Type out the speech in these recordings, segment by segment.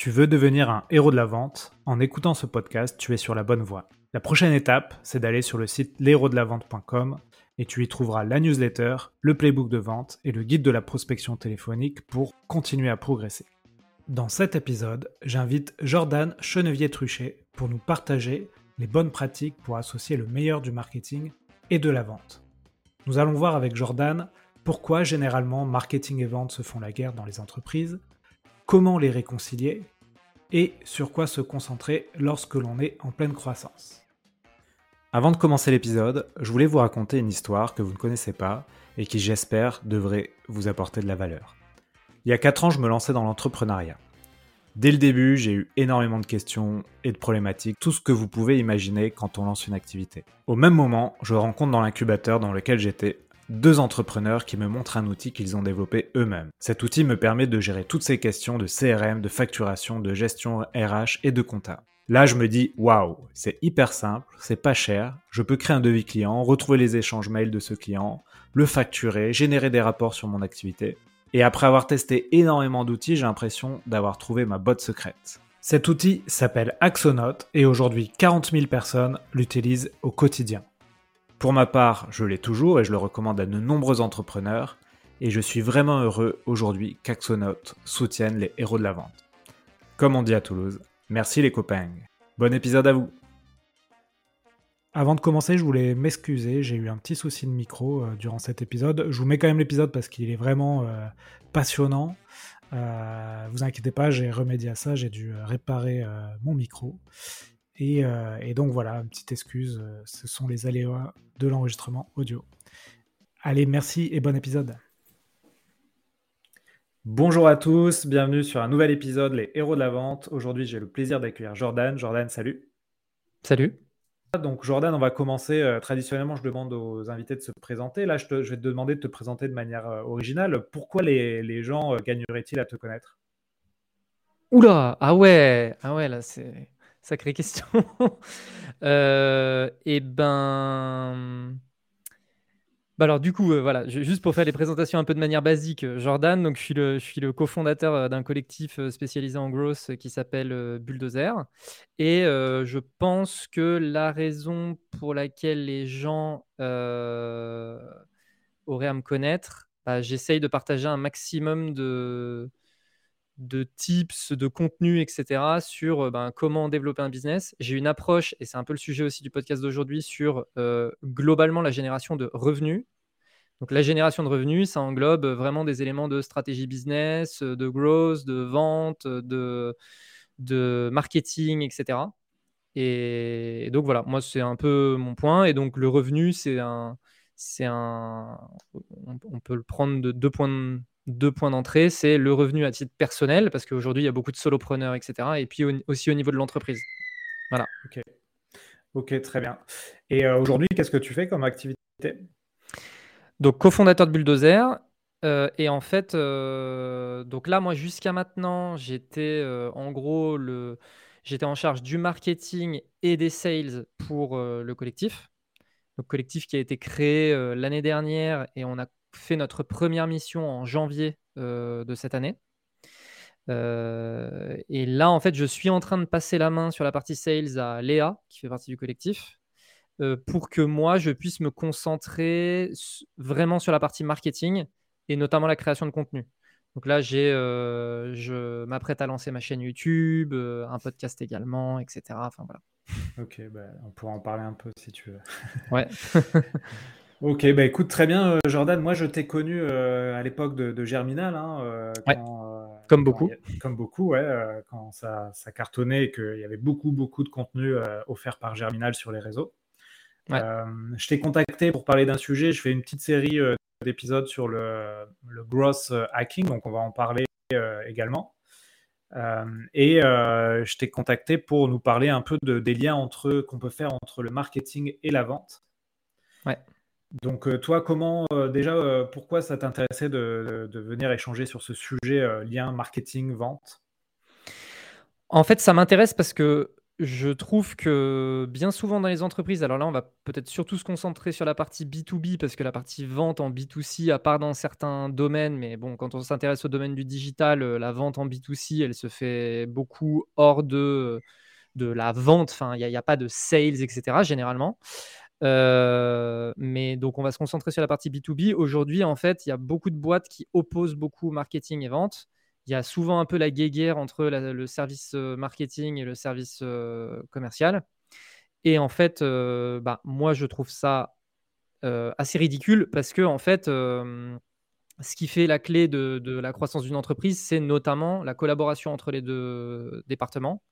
Tu veux devenir un héros de la vente? En écoutant ce podcast, tu es sur la bonne voie. La prochaine étape, c'est d'aller sur le site l'héros-de-la-vente.com et tu y trouveras la newsletter, le playbook de vente et le guide de la prospection téléphonique pour continuer à progresser. Dans cet épisode, j'invite Jordan Chenevier-Truchet pour nous partager les bonnes pratiques pour associer le meilleur du marketing et de la vente. Nous allons voir avec Jordan pourquoi généralement marketing et vente se font la guerre dans les entreprises, comment les réconcilier et sur quoi se concentrer lorsque l'on est en pleine croissance. Avant de commencer l'épisode, je voulais vous raconter une histoire que vous ne connaissez pas et qui j'espère devrait vous apporter de la valeur. Il y a 4 ans, je me lançais dans l'entrepreneuriat. Dès le début, j'ai eu énormément de questions et de problématiques, tout ce que vous pouvez imaginer quand on lance une activité. Au même moment, je rencontre dans l'incubateur dans lequel j'étais deux entrepreneurs qui me montrent un outil qu'ils ont développé eux-mêmes. Cet outil me permet de gérer toutes ces questions de CRM, de facturation, de gestion RH et de compta. Là, je me dis, waouh, c'est hyper simple, c'est pas cher, je peux créer un devis client, retrouver les échanges mails de ce client, le facturer, générer des rapports sur mon activité. Et après avoir testé énormément d'outils, j'ai l'impression d'avoir trouvé ma botte secrète. Cet outil s'appelle Axonote et aujourd'hui 40 000 personnes l'utilisent au quotidien. Pour ma part, je l'ai toujours et je le recommande à de nombreux entrepreneurs. Et je suis vraiment heureux aujourd'hui qu'Axonote soutienne les héros de la vente. Comme on dit à Toulouse, merci les copains. Bon épisode à vous. Avant de commencer, je voulais m'excuser, j'ai eu un petit souci de micro euh, durant cet épisode. Je vous mets quand même l'épisode parce qu'il est vraiment euh, passionnant. Euh, vous inquiétez pas, j'ai remédié à ça, j'ai dû réparer mon micro. Euh, et, donc voilà, une petite excuse, euh, ce sont les aléas de l'enregistrement audio. Allez, merci et bon épisode. Bonjour à tous, bienvenue sur un nouvel épisode Les Héros de la Vente. Aujourd'hui, j'ai le plaisir d'accueillir Jordan. Jordan, salut. Salut. Donc Jordan, on va commencer. Euh, traditionnellement, je demande aux invités de se présenter. Là, je, vais te demander de te présenter de manière originale. Pourquoi les, les gens gagneraient-ils à te connaître? Oula, ah ouais, ah ouais, là c'est Sacrée question. euh, et ben. Bah alors du coup, euh, voilà, juste pour faire les présentations un peu de manière basique, euh, Jordan, donc je suis le, je suis le cofondateur euh, d'un collectif spécialisé en growth qui s'appelle Bulldozer. Et je pense que la raison pour laquelle les gens auraient à me connaître, bah, j'essaye de partager un maximum de, de tips, de contenu, etc. sur euh, ben, comment développer un business. J'ai une approche, et c'est un peu le sujet aussi du podcast d'aujourd'hui, sur euh, globalement la génération de revenus. Donc la génération de revenus, ça englobe vraiment des éléments de stratégie business, de growth, de vente, de, marketing, etc. Et, donc voilà, moi c'est un peu mon point. Et donc le revenu, c'est un, c'est un, on, peut le prendre de deux points de, deux points d'entrée, c'est le revenu à titre personnel, parce qu'aujourd'hui, il y a beaucoup de solopreneurs, etc. Et puis aussi au niveau de l'entreprise. Voilà. Ok. Ok, très bien. Et euh, aujourd'hui, qu'est-ce que tu fais comme activité? Donc, cofondateur de Bulldozer. Euh, et en fait, euh, donc là, moi, jusqu'à maintenant, j'étais en gros le, j'étais en charge du marketing et des sales pour le collectif. Donc, collectif qui a été créé l'année dernière et on a fait notre première mission en janvier euh, de cette année. Euh, et là, en fait, je suis en train de passer la main sur la partie sales à Léa, qui fait partie du collectif, euh, pour que moi, je puisse me concentrer vraiment sur la partie marketing et notamment la création de contenu. Donc là, j'ai, je m'apprête à lancer ma chaîne YouTube, un podcast également, etc. Enfin voilà. Ok, bah, on pourra en parler un peu si tu veux. Ouais. Ok, bah écoute, très bien, euh, Jordan. Moi, je t'ai connu euh, à l'époque de, Germinal. Hein, euh, comme beaucoup. comme beaucoup, ouais, quand ça, cartonnait et qu'il y avait beaucoup, beaucoup de contenu offert par Germinal sur les réseaux. je t'ai contacté pour parler d'un sujet. Je fais une petite série d'épisodes sur le, le growth hacking, donc on va en parler également. et je t'ai contacté pour nous parler un peu de, des liens entre qu'on peut faire entre le marketing et la vente. Ouais. Donc euh, toi, comment euh, déjà, euh, pourquoi ça t'intéressait de, venir échanger sur ce sujet lien marketing vente? En fait, ça m'intéresse parce que je trouve que bien souvent dans les entreprises, alors là, on va peut-être surtout se concentrer sur la partie B2B parce que la partie vente en B2C, à part dans certains domaines, mais bon, quand on s'intéresse au domaine du digital, la vente en B2C, elle se fait beaucoup hors de, de la vente. Enfin, il n'y a, pas de sales, etc. généralement. Euh, mais donc, on va se concentrer sur la partie B2B. Aujourd'hui, en fait, il y a beaucoup de boîtes qui opposent beaucoup marketing et vente il y a souvent un peu la guéguerre entre le service euh, marketing et le service euh, commercial. Et en fait, bah, moi, je trouve ça assez ridicule parce que, en fait, ce qui fait la clé de, la croissance d'une entreprise, c'est notamment la collaboration entre les deux départements.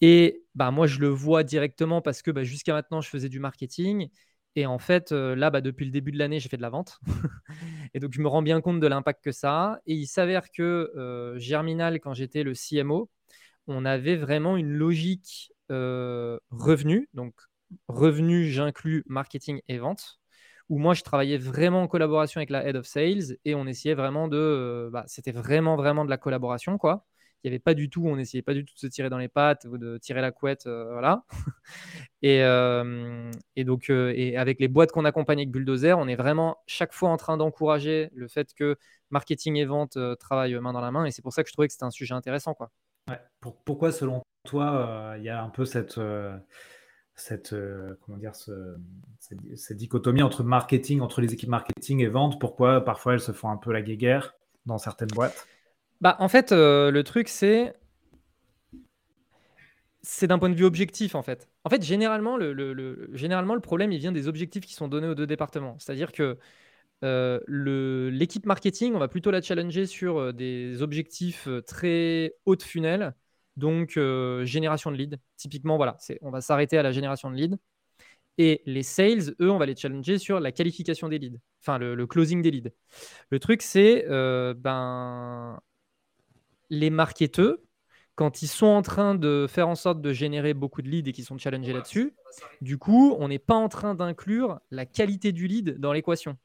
Et bah, moi, je le vois directement parce que bah, jusqu'à maintenant, je faisais du marketing et en fait, euh, là, bah, depuis le début de l'année, j'ai fait de la vente. et donc, je me rends bien compte de l'impact que ça a. Et il s'avère que euh, Germinal, quand j'étais le CMO, on avait vraiment une logique euh, revenu. Donc, revenu, j'inclus marketing et vente. Où moi, je travaillais vraiment en collaboration avec la Head of Sales et on essayait vraiment de. bah, C'était vraiment, vraiment de la collaboration, quoi il n'y avait pas du tout, on n'essayait pas du tout de se tirer dans les pattes ou de tirer la couette, euh, voilà. et, euh, et, donc, euh, et avec les boîtes qu'on accompagne avec Bulldozer, on est vraiment chaque fois en train d'encourager le fait que marketing et vente travaillent main dans la main, et c'est pour ça que je trouvais que c'était un sujet intéressant, quoi. pourquoi, selon toi, il y a un peu cette cette, comment dire, cette, dichotomie entre marketing, entre les équipes marketing et vente? Pourquoi parfois elles se font un peu la guéguerre dans certaines boîtes? Bah, en fait, euh, le truc, c'est. C'est d'un point de vue objectif, en fait. En fait, généralement le, généralement, le problème, il vient des objectifs qui sont donnés aux deux départements. C'est-à-dire que euh, l'équipe marketing, on va plutôt la challenger sur euh, des objectifs très haut de funnel, donc génération de leads. Typiquement, voilà, on va s'arrêter à la génération de leads. Et les sales, eux, on va les challenger sur la qualification des leads, enfin le, closing des leads. Le truc, c'est ben, les marketeurs, quand ils sont en train de faire en sorte de générer beaucoup de leads et qu'ils sont challengés là-dessus, du coup, on n'est pas en train d'inclure la qualité du lead dans l'équation.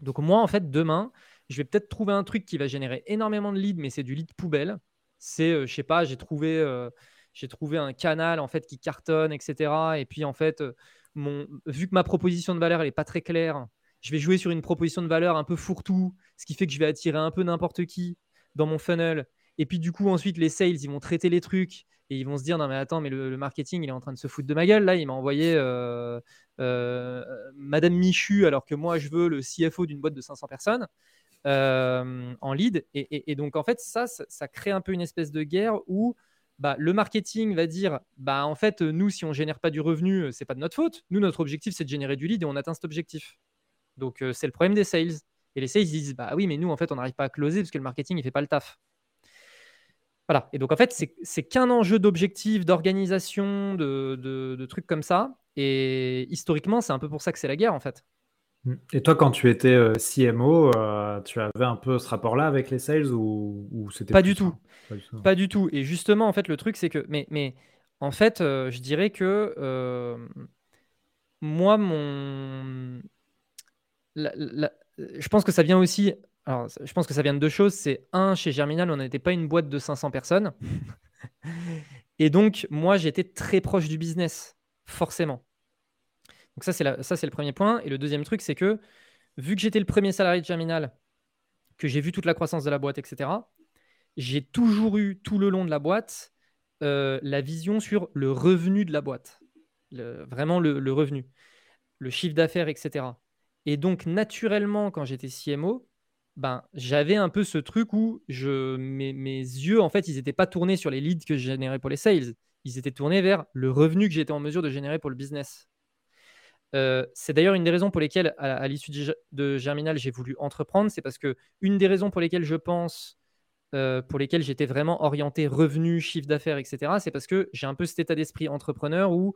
Donc moi, en fait, demain, je vais peut-être trouver un truc qui va générer énormément de leads, mais c'est du lead poubelle. C'est, euh, je sais pas, j'ai trouvé, euh, j'ai trouvé un canal en fait qui cartonne, etc. Et puis en fait, euh, mon, vu que ma proposition de valeur elle est pas très claire, je vais jouer sur une proposition de valeur un peu fourre-tout, ce qui fait que je vais attirer un peu n'importe qui dans mon funnel. Et puis du coup, ensuite, les sales, ils vont traiter les trucs et ils vont se dire non mais attends, mais le, marketing, il est en train de se foutre de ma gueule. Là, il m'a envoyé euh, euh, Madame Michu alors que moi, je veux le CFO d'une boîte de 500 personnes euh, en lead. Et, donc, en fait, ça, ça, crée un peu une espèce de guerre où bah, le marketing va dire bah en fait, nous, si on génère pas du revenu, c'est pas de notre faute. Nous, notre objectif, c'est de générer du lead et on atteint cet objectif. Donc, c'est le problème des sales. Et les sales ils disent bah oui, mais nous, en fait, on n'arrive pas à closer parce que le marketing, il fait pas le taf. Voilà. Et donc, en fait, c'est qu'un enjeu d'objectif, d'organisation, de, trucs comme ça. Et historiquement, c'est un peu pour ça que c'est la guerre, en fait. Et toi, quand tu étais euh, CMO, euh, tu avais un peu ce rapport-là avec les sales ou, c'était pas du tout. Pas du tout. Et justement, en fait, le truc, c'est que, mais, mais en fait, euh, je dirais que moi, mon, je pense que ça vient aussi alors, je pense que ça vient de deux choses. C'est un, chez Germinal, on n'était pas une boîte de 500 personnes. et donc, moi, j'étais très proche du business, forcément. Donc, ça, c'est, ça, c'est le premier point. Et le deuxième truc, c'est que, vu que j'étais le premier salarié de Germinal, que j'ai vu toute la croissance de la boîte, etc., j'ai toujours eu, tout le long de la boîte, euh, la vision sur le revenu de la boîte. vraiment le, le revenu, le chiffre d'affaires, etc. Et donc, naturellement, quand j'étais CMO, ben, j'avais un peu ce truc où je, mes, mes yeux, en fait, ils n'étaient pas tournés sur les leads que je générais pour les sales. Ils étaient tournés vers le revenu que j'étais en mesure de générer pour le business. Euh, c'est d'ailleurs une des raisons pour lesquelles, à, l'issue de Germinal, j'ai voulu entreprendre. C'est parce que une des raisons pour lesquelles je pense, euh, pour lesquelles j'étais vraiment orienté revenu, chiffre d'affaires, etc., c'est parce que j'ai un peu cet état d'esprit entrepreneur où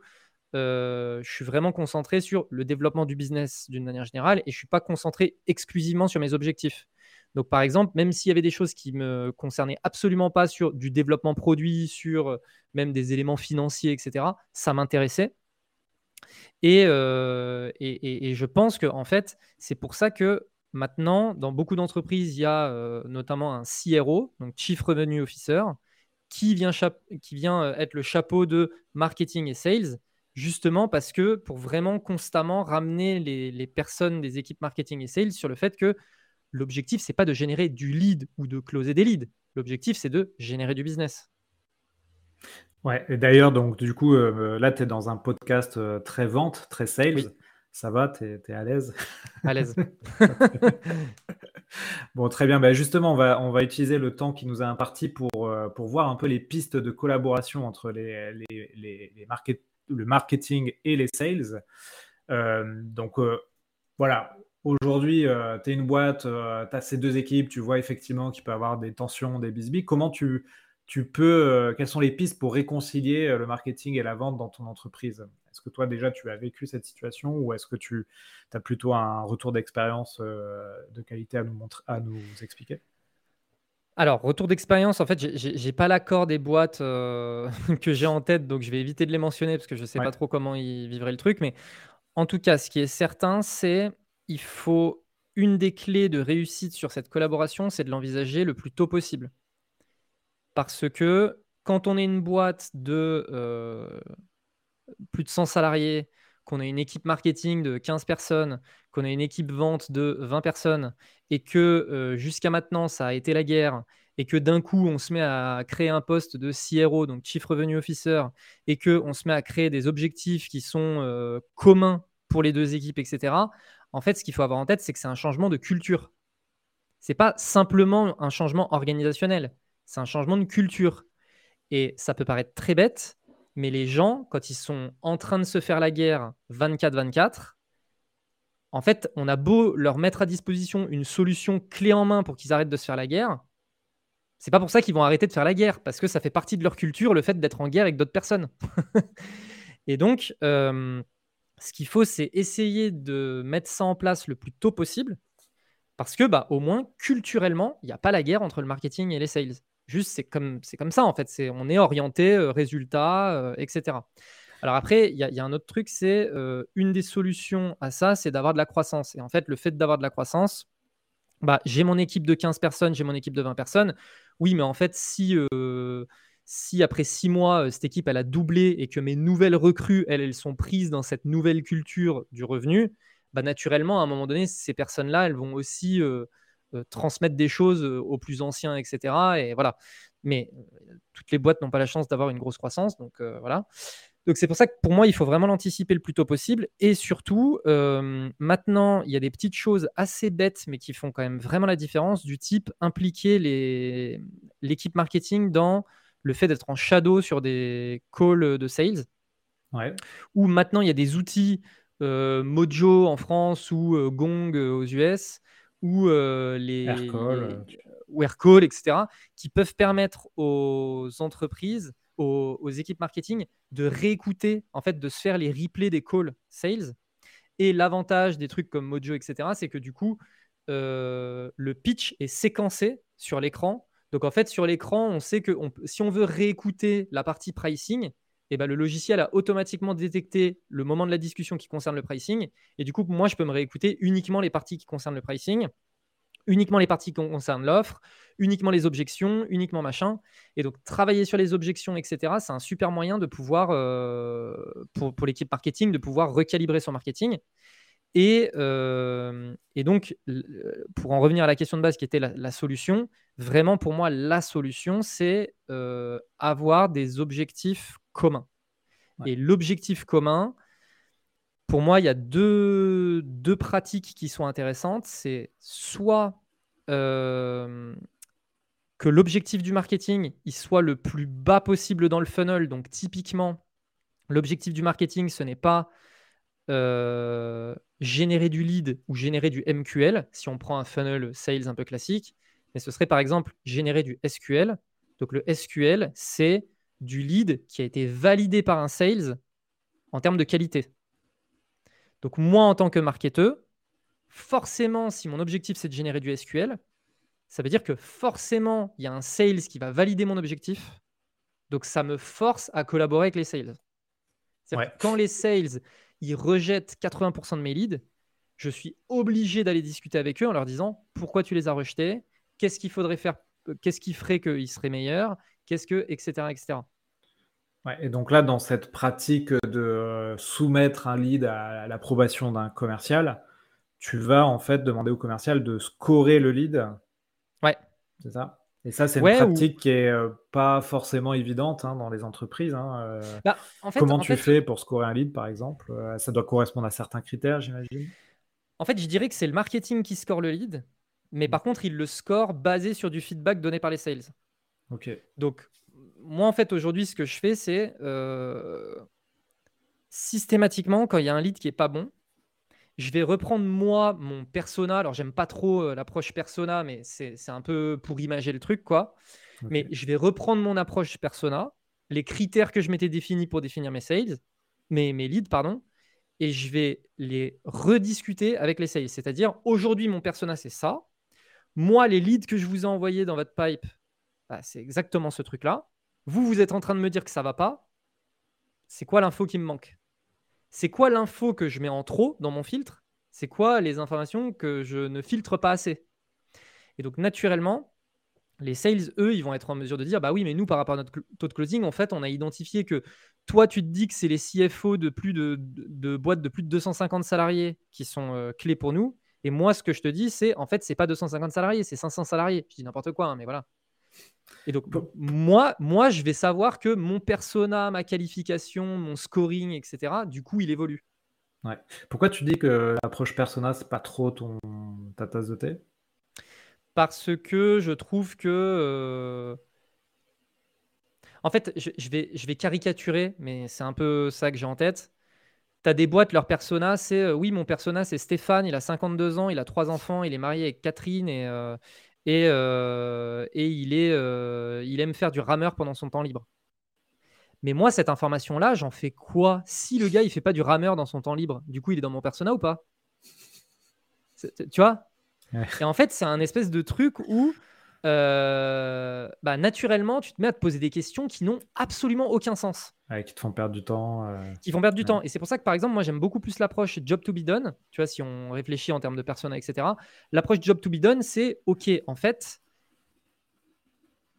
je suis vraiment concentré sur le développement du business d'une manière générale et je ne suis pas concentré exclusivement sur mes objectifs. Donc, par exemple, même s'il y avait des choses qui me concernaient absolument pas sur du développement produit, sur même des éléments financiers, etc., ça m'intéressait. Euh, et, et, je pense que en fait, c'est pour ça que maintenant, dans beaucoup d'entreprises, il y a notamment un CRO, donc Chief Revenue Officer, qui vient, qui vient être le chapeau de marketing et sales, justement parce que pour vraiment constamment ramener les, personnes des équipes marketing et sales sur le fait que l'objectif, c'est pas de générer du lead ou de closer des leads. L'objectif, c'est de générer du business. Ouais, et d'ailleurs, donc du coup, euh, là, tu es dans un podcast euh, très vente, très sales. Ça va, tu es, à l'aise? À l'aise. bon, très bien. Bah, justement, on va, on va utiliser le temps qui nous a imparti pour, euh, pour voir un peu les pistes de collaboration entre les, les, les, le marketing et les sales. donc, voilà, Aujourd'hui, tu es une boîte, tu as ces deux équipes, tu vois effectivement qu'il peut y avoir des tensions, des bisbis. Comment tu, tu peux, euh, quelles sont les pistes pour réconcilier euh, le marketing et la vente dans ton entreprise? Est-ce que toi déjà tu as vécu cette situation ou est-ce que tu as plutôt un retour d'expérience euh, de qualité à nous, à nous expliquer? Alors, retour d'expérience, en fait, j'ai pas l'accord des boîtes que j'ai en tête, donc je vais éviter de les mentionner parce que je sais pas trop comment ils vivraient le truc. Mais en tout cas, ce qui est certain, c'est il faut une des clés de réussite sur cette collaboration, c'est de l'envisager le plus tôt possible. Parce que quand on est une boîte de euh, plus de 100 salariés, qu'on a une équipe marketing de 15 personnes, qu'on a une équipe vente de 20 personnes, et que euh, jusqu'à maintenant, ça a été la guerre, et que d'un coup, on se met à créer un poste de CRO, donc Chief Revenue Officer, et qu'on se met à créer des objectifs qui sont euh, communs pour les deux équipes, etc. En fait, ce qu'il faut avoir en tête, c'est que c'est un changement de culture. Ce n'est pas simplement un changement organisationnel. C'est un changement de culture. Et ça peut paraître très bête, mais les gens, quand ils sont en train de se faire la guerre 24-24, en fait, on a beau leur mettre à disposition une solution clé en main pour qu'ils arrêtent de se faire la guerre, c'est pas pour ça qu'ils vont arrêter de faire la guerre, parce que ça fait partie de leur culture, le fait d'être en guerre avec d'autres personnes. et donc, euh, ce qu'il faut, c'est essayer de mettre ça en place le plus tôt possible, parce que, bah, au moins, culturellement, il n'y a pas la guerre entre le marketing et les sales. Juste, c'est comme, c'est comme ça, en fait. On est orienté euh, résultat, euh, etc. Alors après, il y, a un autre truc, c'est euh, une des solutions à ça, c'est d'avoir de la croissance. Et en fait, le fait d'avoir de la croissance, bah, j'ai mon équipe de 15 personnes, j'ai mon équipe de 20 personnes. Oui, mais en fait, si, si après 6 mois, cette équipe, elle a doublé et que mes nouvelles recrues, elles, elles sont prises dans cette nouvelle culture du revenu, bah, naturellement, à un moment donné, ces personnes-là, elles vont aussi euh, transmettre des choses euh, aux plus anciens, etc. Et voilà. Mais euh, toutes les boîtes n'ont pas la chance d'avoir une grosse croissance, donc voilà. Donc c'est pour ça que pour moi, il faut vraiment l'anticiper le plus tôt possible. Et surtout, maintenant, il y a des petites choses assez bêtes, mais qui font quand même vraiment la différence, du type impliquer l'équipe marketing dans le fait d'être en shadow sur des calls de sales. Ouais. Ou maintenant, il y a des outils Mojo en France ou Gong aux US ou les, Aircall, etc., qui peuvent permettre aux entreprises, aux, équipes marketing de réécouter, en fait, de se faire les replays des calls sales. Et l'avantage des trucs comme Mojo, etc., c'est que du coup, le pitch est séquencé sur l'écran. Donc en fait, sur l'écran, on sait que si on veut réécouter la partie pricing, ben, le logiciel a automatiquement détecté le moment de la discussion qui concerne le pricing. Et du coup, moi, je peux me réécouter uniquement les parties qui concernent le pricing, uniquement les parties qui concernent l'offre, uniquement les objections, uniquement machin. Et donc, travailler sur les objections, etc., c'est un super moyen de pouvoir, euh, pour l'équipe marketing, de pouvoir recalibrer son marketing. Et, euh, et, donc, pour en revenir à la question de base qui était la, solution, vraiment pour moi, la solution, c'est euh, avoir des objectifs commun. Et l'objectif commun, pour moi, il y a deux, deux pratiques qui sont intéressantes. C'est soit euh, que l'objectif du marketing il soit le plus bas possible dans le funnel. Donc typiquement, l'objectif du marketing, ce n'est pas euh, générer du lead ou générer du MQL, si on prend un funnel sales un peu classique, mais ce serait par exemple générer du SQL. Donc le SQL, c'est du lead qui a été validé par un sales en termes de qualité. Donc moi, en tant que marketeur, forcément, si mon objectif c'est de générer du SQL, ça veut dire que forcément, il y a un sales qui va valider mon objectif. Donc ça me force à collaborer avec les sales. Quand les sales ils rejettent 80% de mes leads, je suis obligé d'aller discuter avec eux en leur disant pourquoi tu les as rejetés, qu'est-ce qu'il faudrait faire, qu'est-ce qui ferait qu'ils seraient meilleurs, Qu'est-ce que, etc., etc. et donc là, dans cette pratique de soumettre un lead à l'approbation d'un commercial, tu vas en fait demander au commercial de scorer le lead. Ouais. C'est ça? Et ça, c'est une pratique qui est euh, pas forcément évidente hein, dans les entreprises. Hein, euh. bah, comment tu fais pour scorer un lead, par exemple euh, Ça doit correspondre à certains critères, j'imagine. En fait, je dirais que c'est le marketing qui score le lead, mais mmh. par contre, il le score basé sur du feedback donné par les sales. Ok. Donc, moi, en fait, aujourd'hui, ce que je fais, c'est systématiquement, quand il y a un lead qui est pas bon, je vais reprendre moi mon persona. Alors, j'aime pas trop euh, l'approche persona, mais c'est un peu pour imager le truc, quoi. Mais je vais reprendre mon approche persona, les critères que je m'étais définis pour définir mes sales, mes, mes leads, pardon, et je vais les rediscuter avec les sales. C'est-à-dire, aujourd'hui, mon persona, c'est ça. Moi, les leads que je vous ai envoyés dans votre pipe, bah, c'est exactement ce truc-là. Vous, vous êtes en train de me dire que ça va pas. C'est quoi l'info qui me manque? C'est quoi l'info que je mets en trop dans mon filtre? C'est quoi les informations que je ne filtre pas assez? Et donc, naturellement, les sales, eux, ils vont être en mesure de dire bah oui, mais nous, par rapport à notre taux de closing, en fait, on a identifié que toi, tu te dis que c'est les CFO de plus de, boîtes de plus de 250 salariés qui sont euh, clés pour nous. Et moi, ce que je te dis, c'est en fait, c'est pas 250 salariés, c'est 500 salariés. Je dis n'importe quoi, hein, mais voilà. Et donc, moi, moi, je vais savoir que mon persona, ma qualification, mon scoring, etc., du coup, il évolue. Ouais. Pourquoi tu dis que l'approche persona, c'est pas trop ton, ta tasse de thé? Parce que je trouve que. Euh, en fait, je, vais, je vais caricaturer, mais c'est un peu ça que j'ai en tête. Tu as des boîtes, leur persona, c'est euh, oui, mon persona, c'est Stéphane, il a 52 ans, il a trois enfants, il est marié avec Catherine et, euh, et, euh, et il, est, euh, il aime faire du rameur pendant son temps libre. Mais moi, cette information-là, j'en fais quoi Si le gars, il fait pas du rameur dans son temps libre, du coup, il est dans mon persona ou pas? Tu vois? Et en fait, c'est un espèce de truc où euh, bah, naturellement, tu te mets à te poser des questions qui n'ont absolument aucun sens. qui te font perdre du temps. Euh, qui font perdre du temps. Et c'est pour ça que, par exemple, moi, j'aime beaucoup plus l'approche job to be done. Tu vois, si on réfléchit en termes de persona, etc. L'approche job to be done, c'est OK, en fait,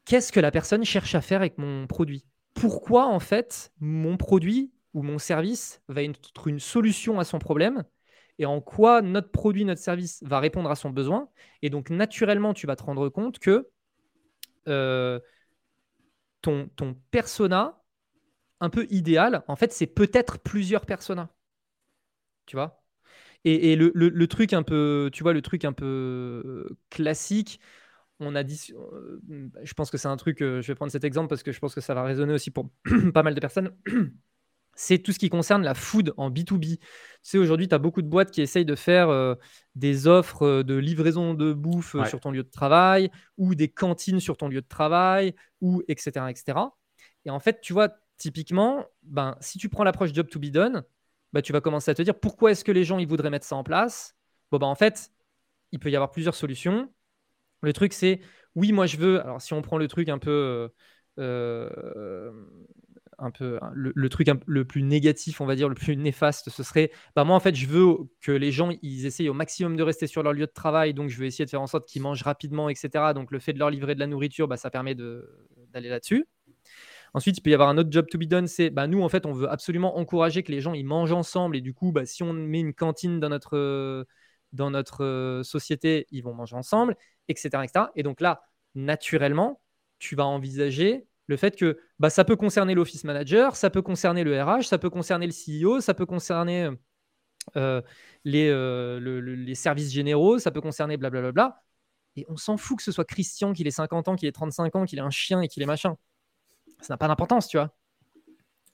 qu'est-ce que la personne cherche à faire avec mon produit? Pourquoi, en fait, mon produit ou mon service va être une solution à son problème? Et en quoi notre produit, notre service va répondre à son besoin. Et donc, naturellement, tu vas te rendre compte que euh, ton, persona, un peu idéal, en fait, c'est peut-être plusieurs personas. Tu vois? Et, le, truc un peu, tu vois, le truc un peu classique, on a dit, euh, je pense que c'est un truc, euh, je vais prendre cet exemple parce que je pense que ça va résonner aussi pour pas mal de personnes c'est tout ce qui concerne la food en B2B. Tu sais, aujourd'hui, tu as beaucoup de boîtes qui essayent de faire euh, des offres euh, de livraison de bouffe euh, sur ton lieu de travail ou des cantines sur ton lieu de travail ou etc. etc. Et en fait, tu vois, typiquement, ben, si tu prends l'approche job to be done, ben, tu vas commencer à te dire pourquoi est-ce que les gens ils voudraient mettre ça en place? Bon, ben, en fait, il peut y avoir plusieurs solutions. Le truc, c'est oui, moi je veux. Alors, si on prend le truc un peu un peu le, truc le plus négatif, on va dire, le plus néfaste, ce serait bah moi en fait je veux que les gens ils essayent au maximum de rester sur leur lieu de travail, donc je vais essayer de faire en sorte qu'ils mangent rapidement, etc. Donc le fait de leur livrer de la nourriture, bah, ça permet d'aller là-dessus. Ensuite, il peut y avoir un autre job to be done, c'est bah, nous en fait on veut absolument encourager que les gens ils mangent ensemble et du coup bah, si on met une cantine dans notre dans notre société, ils vont manger ensemble, etc., etc. Et donc là, naturellement, tu vas envisager le fait que bah, ça peut concerner l'office manager, ça peut concerner le RH, ça peut concerner le CEO, ça peut concerner euh, les, euh, les, services généraux, ça peut concerner blablabla. Et on s'en fout que ce soit Christian, qu'il ait 50 ans, qu'il ait 35 ans, qu'il ait un chien et qu'il ait machin. Ça n'a pas d'importance, tu vois.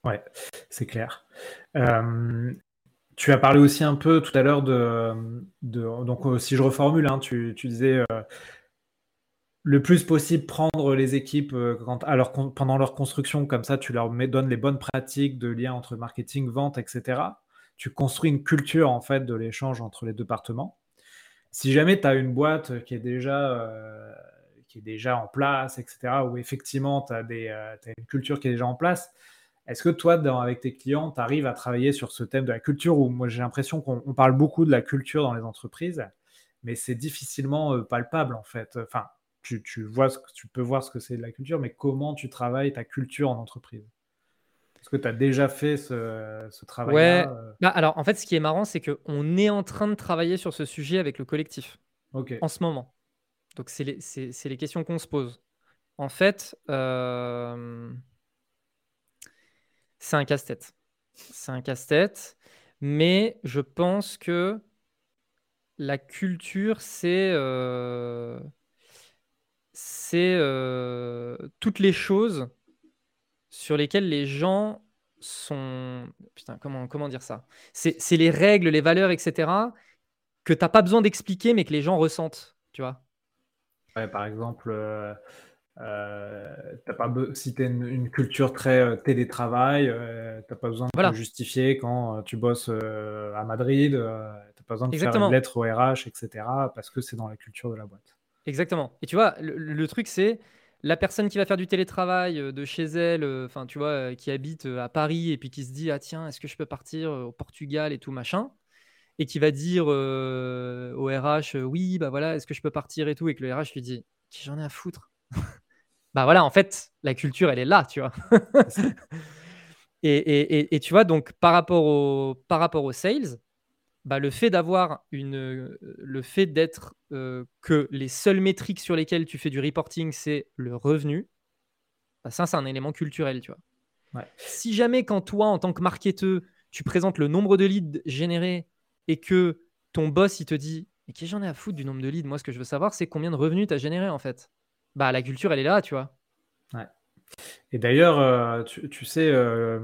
Ouais, c'est clair. Euh, tu as parlé aussi un peu tout à l'heure de, de, Donc, si je reformule, hein, tu, tu, disais le plus possible prendre les équipes euh, pendant leur construction, comme ça tu leur donnes les bonnes pratiques de lien entre marketing, vente, etc. Tu construis une culture en fait de l'échange entre les départements. Si jamais tu as une boîte qui est déjà euh, qui est déjà en place, etc., où effectivement tu as, euh, une culture qui est déjà en place, est-ce que toi, avec tes clients, tu arrives à travailler sur ce thème de la culture? Où moi j'ai l'impression qu'on parle beaucoup de la culture dans les entreprises, mais c'est difficilement palpable en fait. Enfin, tu, tu, vois ce que, tu peux voir ce que c'est de la culture, mais comment tu travailles ta culture en entreprise? Est-ce que tu as déjà fait ce, ce travail Ouais. Bah, alors, en fait, ce qui est marrant, c'est qu'on est en train de travailler sur ce sujet avec le collectif en ce moment. Donc, c'est les, les, questions qu'on se pose. En fait, euh, c'est un casse-tête. C'est un casse-tête, mais je pense que la culture, c'est euh, c'est euh, toutes les choses sur lesquelles les gens sont. Putain, comment, comment dire ça? C'est les règles, les valeurs, etc. que tu n'as pas besoin d'expliquer, mais que les gens ressentent, tu vois? par exemple, euh, euh, pas si tu as une, culture très euh, télétravail, euh, tu n'as pas besoin de justifier quand tu bosses à Madrid, tu n'as pas besoin de faire une lettre au RH, etc. parce que c'est dans la culture de la boîte. Exactement. Et tu vois, le, truc, c'est la personne qui va faire du télétravail de chez elle, enfin, tu vois, qui habite à Paris et puis qui se dit, ah tiens, est-ce que je peux partir au Portugal et tout machin et qui va dire au RH, oui, bah voilà, est-ce que je peux partir et tout, et que le RH lui dit, j'en ai à foutre? Bah voilà, en fait, la culture, elle est là, tu vois. et, tu vois, donc par rapport au, par rapport aux sales, bah, le fait d'avoir une, le fait d'être euh, que les seules métriques sur lesquelles tu fais du reporting, c'est le revenu, bah, ça, c'est un élément culturel, tu vois. Si jamais, quand toi, en tant que marketeur, tu présentes le nombre de leads générés et que ton boss, il te dit, mais qu'est-ce que j'en ai à foutre du nombre de leads? Moi, ce que je veux savoir, c'est combien de revenus tu as généré, en fait bah, la culture, elle est là, tu vois. Ouais. Et d'ailleurs, euh, tu, sais, euh,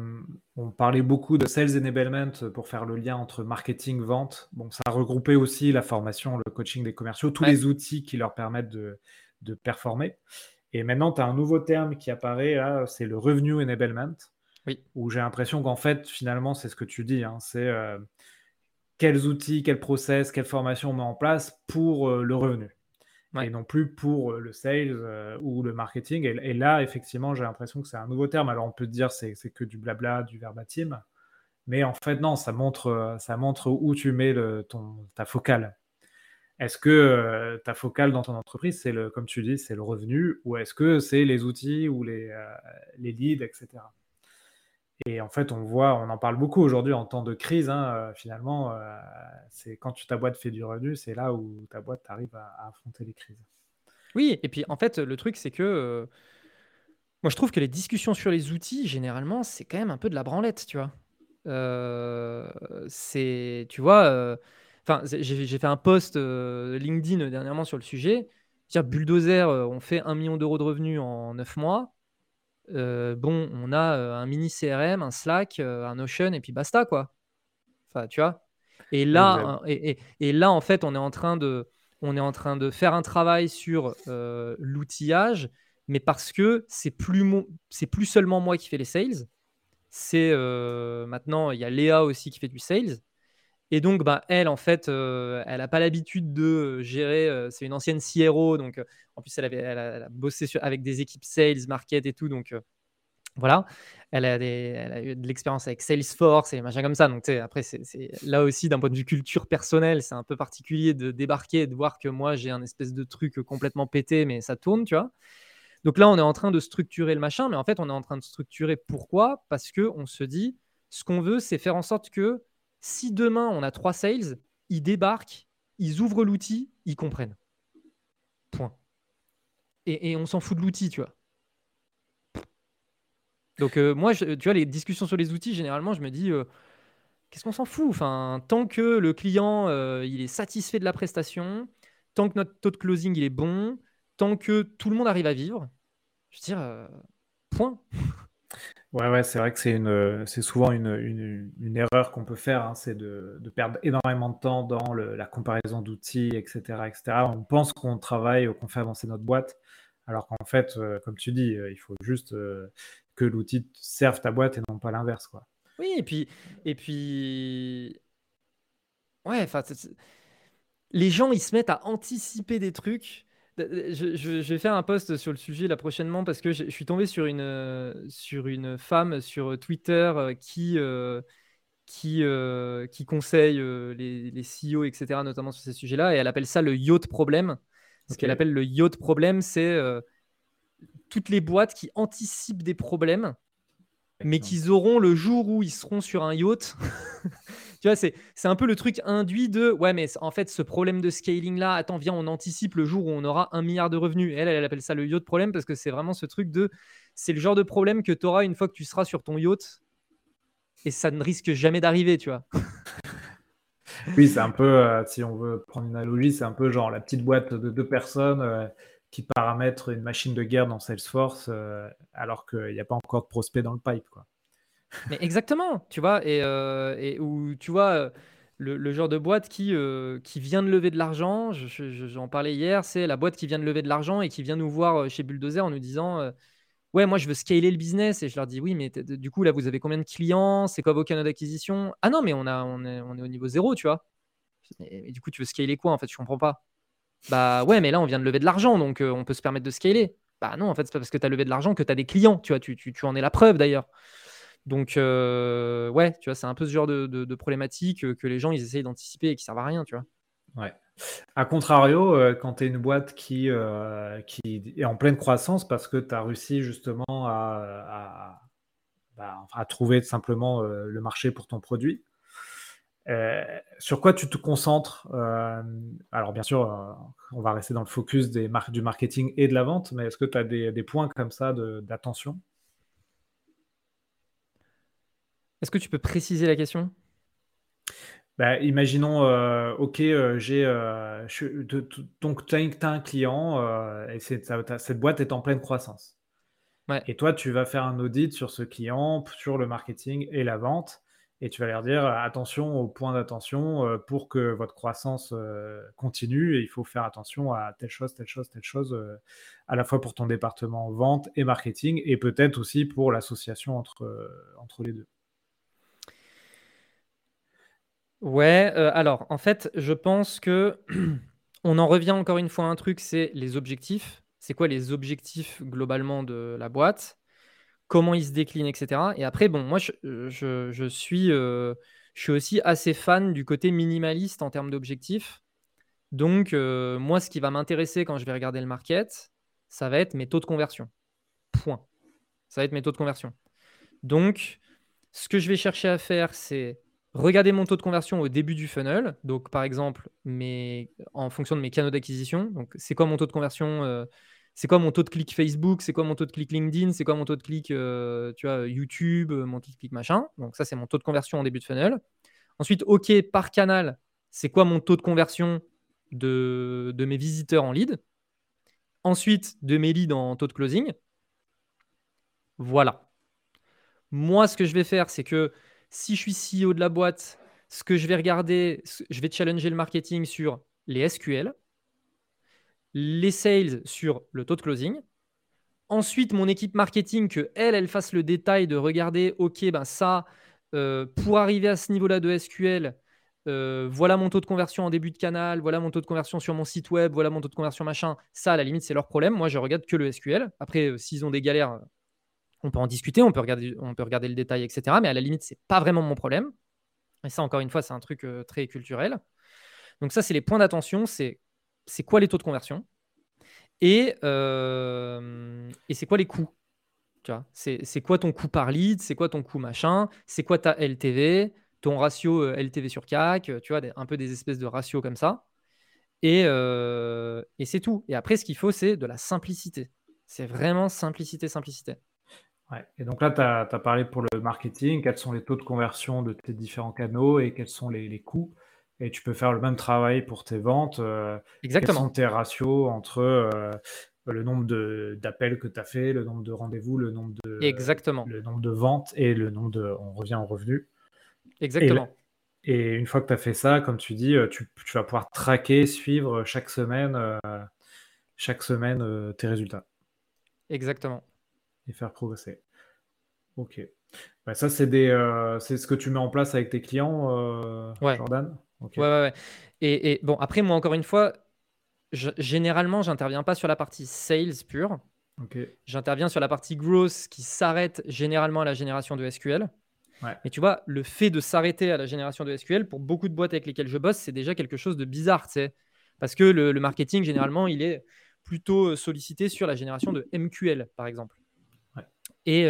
on parlait beaucoup de sales enablement pour faire le lien entre marketing, vente. Bon, ça a regroupé aussi la formation, le coaching des commerciaux, tous les outils qui leur permettent de, performer. Et maintenant, tu as un nouveau terme qui apparaît, c'est le revenu enablement. Oui. Où j'ai l'impression qu'en fait, finalement, c'est ce que tu dis. Hein, c'est euh, quels outils, quels process, quelle formation on met en place pour le revenu et non plus pour euh, le sales euh, ou le marketing. Et, là, effectivement, j'ai l'impression que c'est un nouveau terme. Alors, on peut dire c'est c'est que du blabla, du verbatim, mais en fait, non, ça montre, euh, ça montre où tu mets le, ton, ta focale. Est-ce que ta focale dans ton entreprise, c'est le, comme tu dis, c'est le revenu, ou est-ce que c'est les outils ou les, les leads, etc. Et en fait, on voit, on en parle beaucoup aujourd'hui en temps de crise. Hein, euh, finalement, euh, c'est quand ta boîte fait du revenu, c'est là où ta boîte arrive à, affronter les crises. Oui, et puis en fait, le truc, c'est que euh, moi, je trouve que les discussions sur les outils, généralement, c'est quand même un peu de la branlette, tu vois. c'est, tu vois, enfin, j'ai fait un post LinkedIn dernièrement sur le sujet. Dire bulldozer, on fait un million d'euros de revenus en neuf mois. Euh, bon, on a euh, un mini CRM, un Slack, euh, un Notion, et puis basta, quoi. Enfin, tu vois. Et là, et, là, en fait, on est en train de, on est en train de faire un travail sur l'outillage, mais parce que c'est plus, c'est plus seulement moi qui fais les sales. C'est maintenant, il y a Léa aussi qui fait du sales. Et donc, bah, elle, en fait, elle n'a pas l'habitude de gérer. c'est une ancienne CRO, donc en plus, elle, avait, elle a, bossé avec des équipes sales, market et tout. Donc, voilà. Elle a, des, eu de l'expérience avec Salesforce et des machins comme ça. Donc, après, c'est, là aussi, d'un point de vue culture personnelle, c'est un peu particulier de débarquer et de voir que moi, j'ai un espèce de truc complètement pété, mais ça tourne, tu vois. Donc là, on est en train de structurer le machin, mais en fait, on est en train de structurer pourquoi? Parce que on se dit, ce qu'on veut, c'est faire en sorte que si demain on a trois sales, ils débarquent, ils ouvrent l'outil, ils comprennent. Point. Et, on s'en fout de l'outil, tu vois. Donc euh, moi, tu vois, les discussions sur les outils, généralement, je me dis, euh, qu'est-ce qu'on s'en fout? Tant que le client, euh, il est satisfait de la prestation, tant que notre taux de closing, est bon, tant que tout le monde arrive à vivre, je veux dire, point. Ouais, ouais, c'est vrai que c'est une, c'est souvent une, une, erreur qu'on peut faire, hein, c'est de, de, perdre énormément de temps dans le, la comparaison d'outils, etc., etc. On pense qu'on travaille, qu'on fait avancer notre boîte, alors qu'en fait, euh, comme tu dis, euh, il faut juste euh, que l'outil serve ta boîte et non pas l'inverse, quoi. Oui, et puis, et puis, ouais, enfin, les gens, ils se mettent à anticiper des trucs je, vais faire un post sur le sujet là prochainement parce que je, suis tombé sur une, sur une femme sur Twitter euh, qui, euh, qui, euh, qui conseille les, les, CEO, etc., notamment sur ces sujets-là, et elle appelle ça le yacht problème. Ce qu'elle appelle le yacht problème, c'est euh, toutes les boîtes qui anticipent des problèmes, mais qu'ils auront le jour où ils seront sur un yacht. tu vois, c'est, c'est un peu le truc induit de ouais, mais en fait, ce problème de scaling là, attends, viens, on anticipe le jour où on aura un milliard de revenus. Elle, elle appelle ça le yacht problème parce que c'est vraiment ce truc de c'est le genre de problème que tu auras une fois que tu seras sur ton yacht et ça ne risque jamais d'arriver, tu vois. oui, c'est un peu, euh, si on veut prendre une analogie, c'est un peu genre la petite boîte de deux personnes euh, qui paramètrent une machine de guerre dans Salesforce euh, alors qu'il n'y a pas encore de prospect dans le pipe. Quoi. Mais exactement, tu vois, et, et où tu vois. Le, genre de boîte qui, qui vient de lever de l'argent, j'en parlais hier, c'est la boîte qui vient de lever de l'argent et qui vient nous voir chez Bulldozer en nous disant ouais, moi je veux scaler le business. Et je leur dis, oui, mais du coup, là, vous avez combien de clients? C'est quoi vos canaux d'acquisition? Ah non, mais on, a, on, est, on est au niveau zéro, tu vois. Et, du coup, tu veux scaler quoi en fait? Je comprends pas. Bah ouais, mais là, on vient de lever de l'argent, donc euh, on peut se permettre de scaler. Bah non, en fait, c'est pas parce que tu as levé de l'argent que tu des clients, tu vois, tu, tu, en es la preuve d'ailleurs. Donc, euh, ouais, tu vois, c'est un peu ce genre de, problématique euh, que les gens, ils essayent d'anticiper et qui servent à rien, tu vois. Ouais. A contrario, quand tu es une boîte qui, est en pleine croissance parce que tu as réussi justement à, bah, trouver simplement le marché pour ton produit, sur quoi tu te concentres Alors bien sûr, on va rester dans le focus des du marketing et de la vente, mais est-ce que tu as des, des, points comme ça d'attention? Est-ce que tu peux préciser la question? Bah, imaginons, euh, OK, euh, j'ai, euh, donc tu as un client, et cette boîte est en pleine croissance. Et toi, tu vas faire un audit sur ce client, sur le marketing et la vente et tu vas leur dire: «Attention aux points d'attention, pour que votre croissance, continue et il faut faire attention à telle chose, telle chose, telle chose», à la fois pour ton département vente et marketing et peut-être aussi pour l'association entre, entre les deux. Ouais, euh, alors en fait, je pense que on en revient encore une fois à un truc, c'est les objectifs. C'est quoi les objectifs globalement de la boîte? Comment ils se déclinent, etc. Et après, bon, moi, je, suis, euh, je suis aussi assez fan du côté minimaliste en termes d'objectifs. Donc, euh, moi, ce qui va m'intéresser quand je vais regarder le market, ça va être mes taux de conversion. Point. Ça va être mes taux de conversion. Donc, ce que je vais chercher à faire, c'est Regardez mon taux de conversion au début du funnel. Donc, par exemple, en fonction de mes canaux d'acquisition. Donc, c'est quoi mon taux de conversion euh, C'est quoi mon taux de clic Facebook? C'est quoi mon taux de clic LinkedIn? C'est quoi mon taux de clic euh, YouTube euh, Mon taux de clic machin? Donc, ça, c'est mon taux de conversion au début de funnel. Ensuite, OK, par canal, c'est quoi mon taux de conversion de, de mes visiteurs en lead? Ensuite, de mes leads en taux de closing? Voilà. Moi, ce que je vais faire, c'est que si je suis CEO de la boîte, ce que je vais regarder, je vais challenger le marketing sur les SQL, les sales sur le taux de closing. Ensuite, mon équipe marketing, que elle, elle fasse le détail de regarder, ok, ben ça, euh, pour arriver à ce niveau-là de SQL, euh, voilà mon taux de conversion en début de canal, voilà mon taux de conversion sur mon site web, voilà mon taux de conversion machin. Ça, à la limite, c'est leur problème. Moi, je regarde que le SQL. Après, euh, s'ils ont des galères, on peut en discuter, on peut regarder, on peut le détail, etc. Mais à la limite, c'est pas vraiment mon problème. Et ça, encore une fois, c'est un truc euh, très culturel. Donc ça, c'est les points d'attention. C'est quoi les taux de conversion et, euh, c'est quoi les coûts. C'est quoi ton coût par lead, c'est quoi ton coût machin, c'est quoi ta LTV, ton ratio euh, LTV sur CAC, tu vois, un peu des espèces de ratios comme ça. Et, et c'est tout. Et après, ce qu'il faut, c'est de la simplicité. C'est vraiment simplicité, simplicité. Et donc là, tu as, parlé pour le marketing, quels sont les taux de conversion de tes différents canaux et quels sont les, coûts? Et tu peux faire le même travail pour tes ventes. Euh, Exactement. Quels sont tes ratios entre euh, le nombre d'appels que tu as fait, le nombre de rendez-vous, le nombre de, Exactement. le nombre de ventes et le nombre de. On revient au revenu. Exactement. Et, une fois que tu as fait ça, comme tu dis, euh, tu, vas pouvoir traquer, suivre chaque semaine, chaque semaine tes résultats. Exactement et faire progresser. Ok. Bah, ça, c'est des, euh, c'est ce que tu mets en place avec tes clients, euh, Jordan? Ouais, ouais, ouais. Et, et, bon, après, moi, encore une fois, je, généralement, j'interviens pas sur la partie sales pure. Ok. J'interviens sur la partie growth qui s'arrête généralement à la génération de SQL. Ouais. Mais tu vois, le fait de s'arrêter à la génération de SQL, pour beaucoup de boîtes avec lesquelles je bosse, c'est déjà quelque chose de bizarre, tu sais. Parce que le, marketing, généralement, il est plutôt sollicité sur la génération de MQL, par exemple. Et,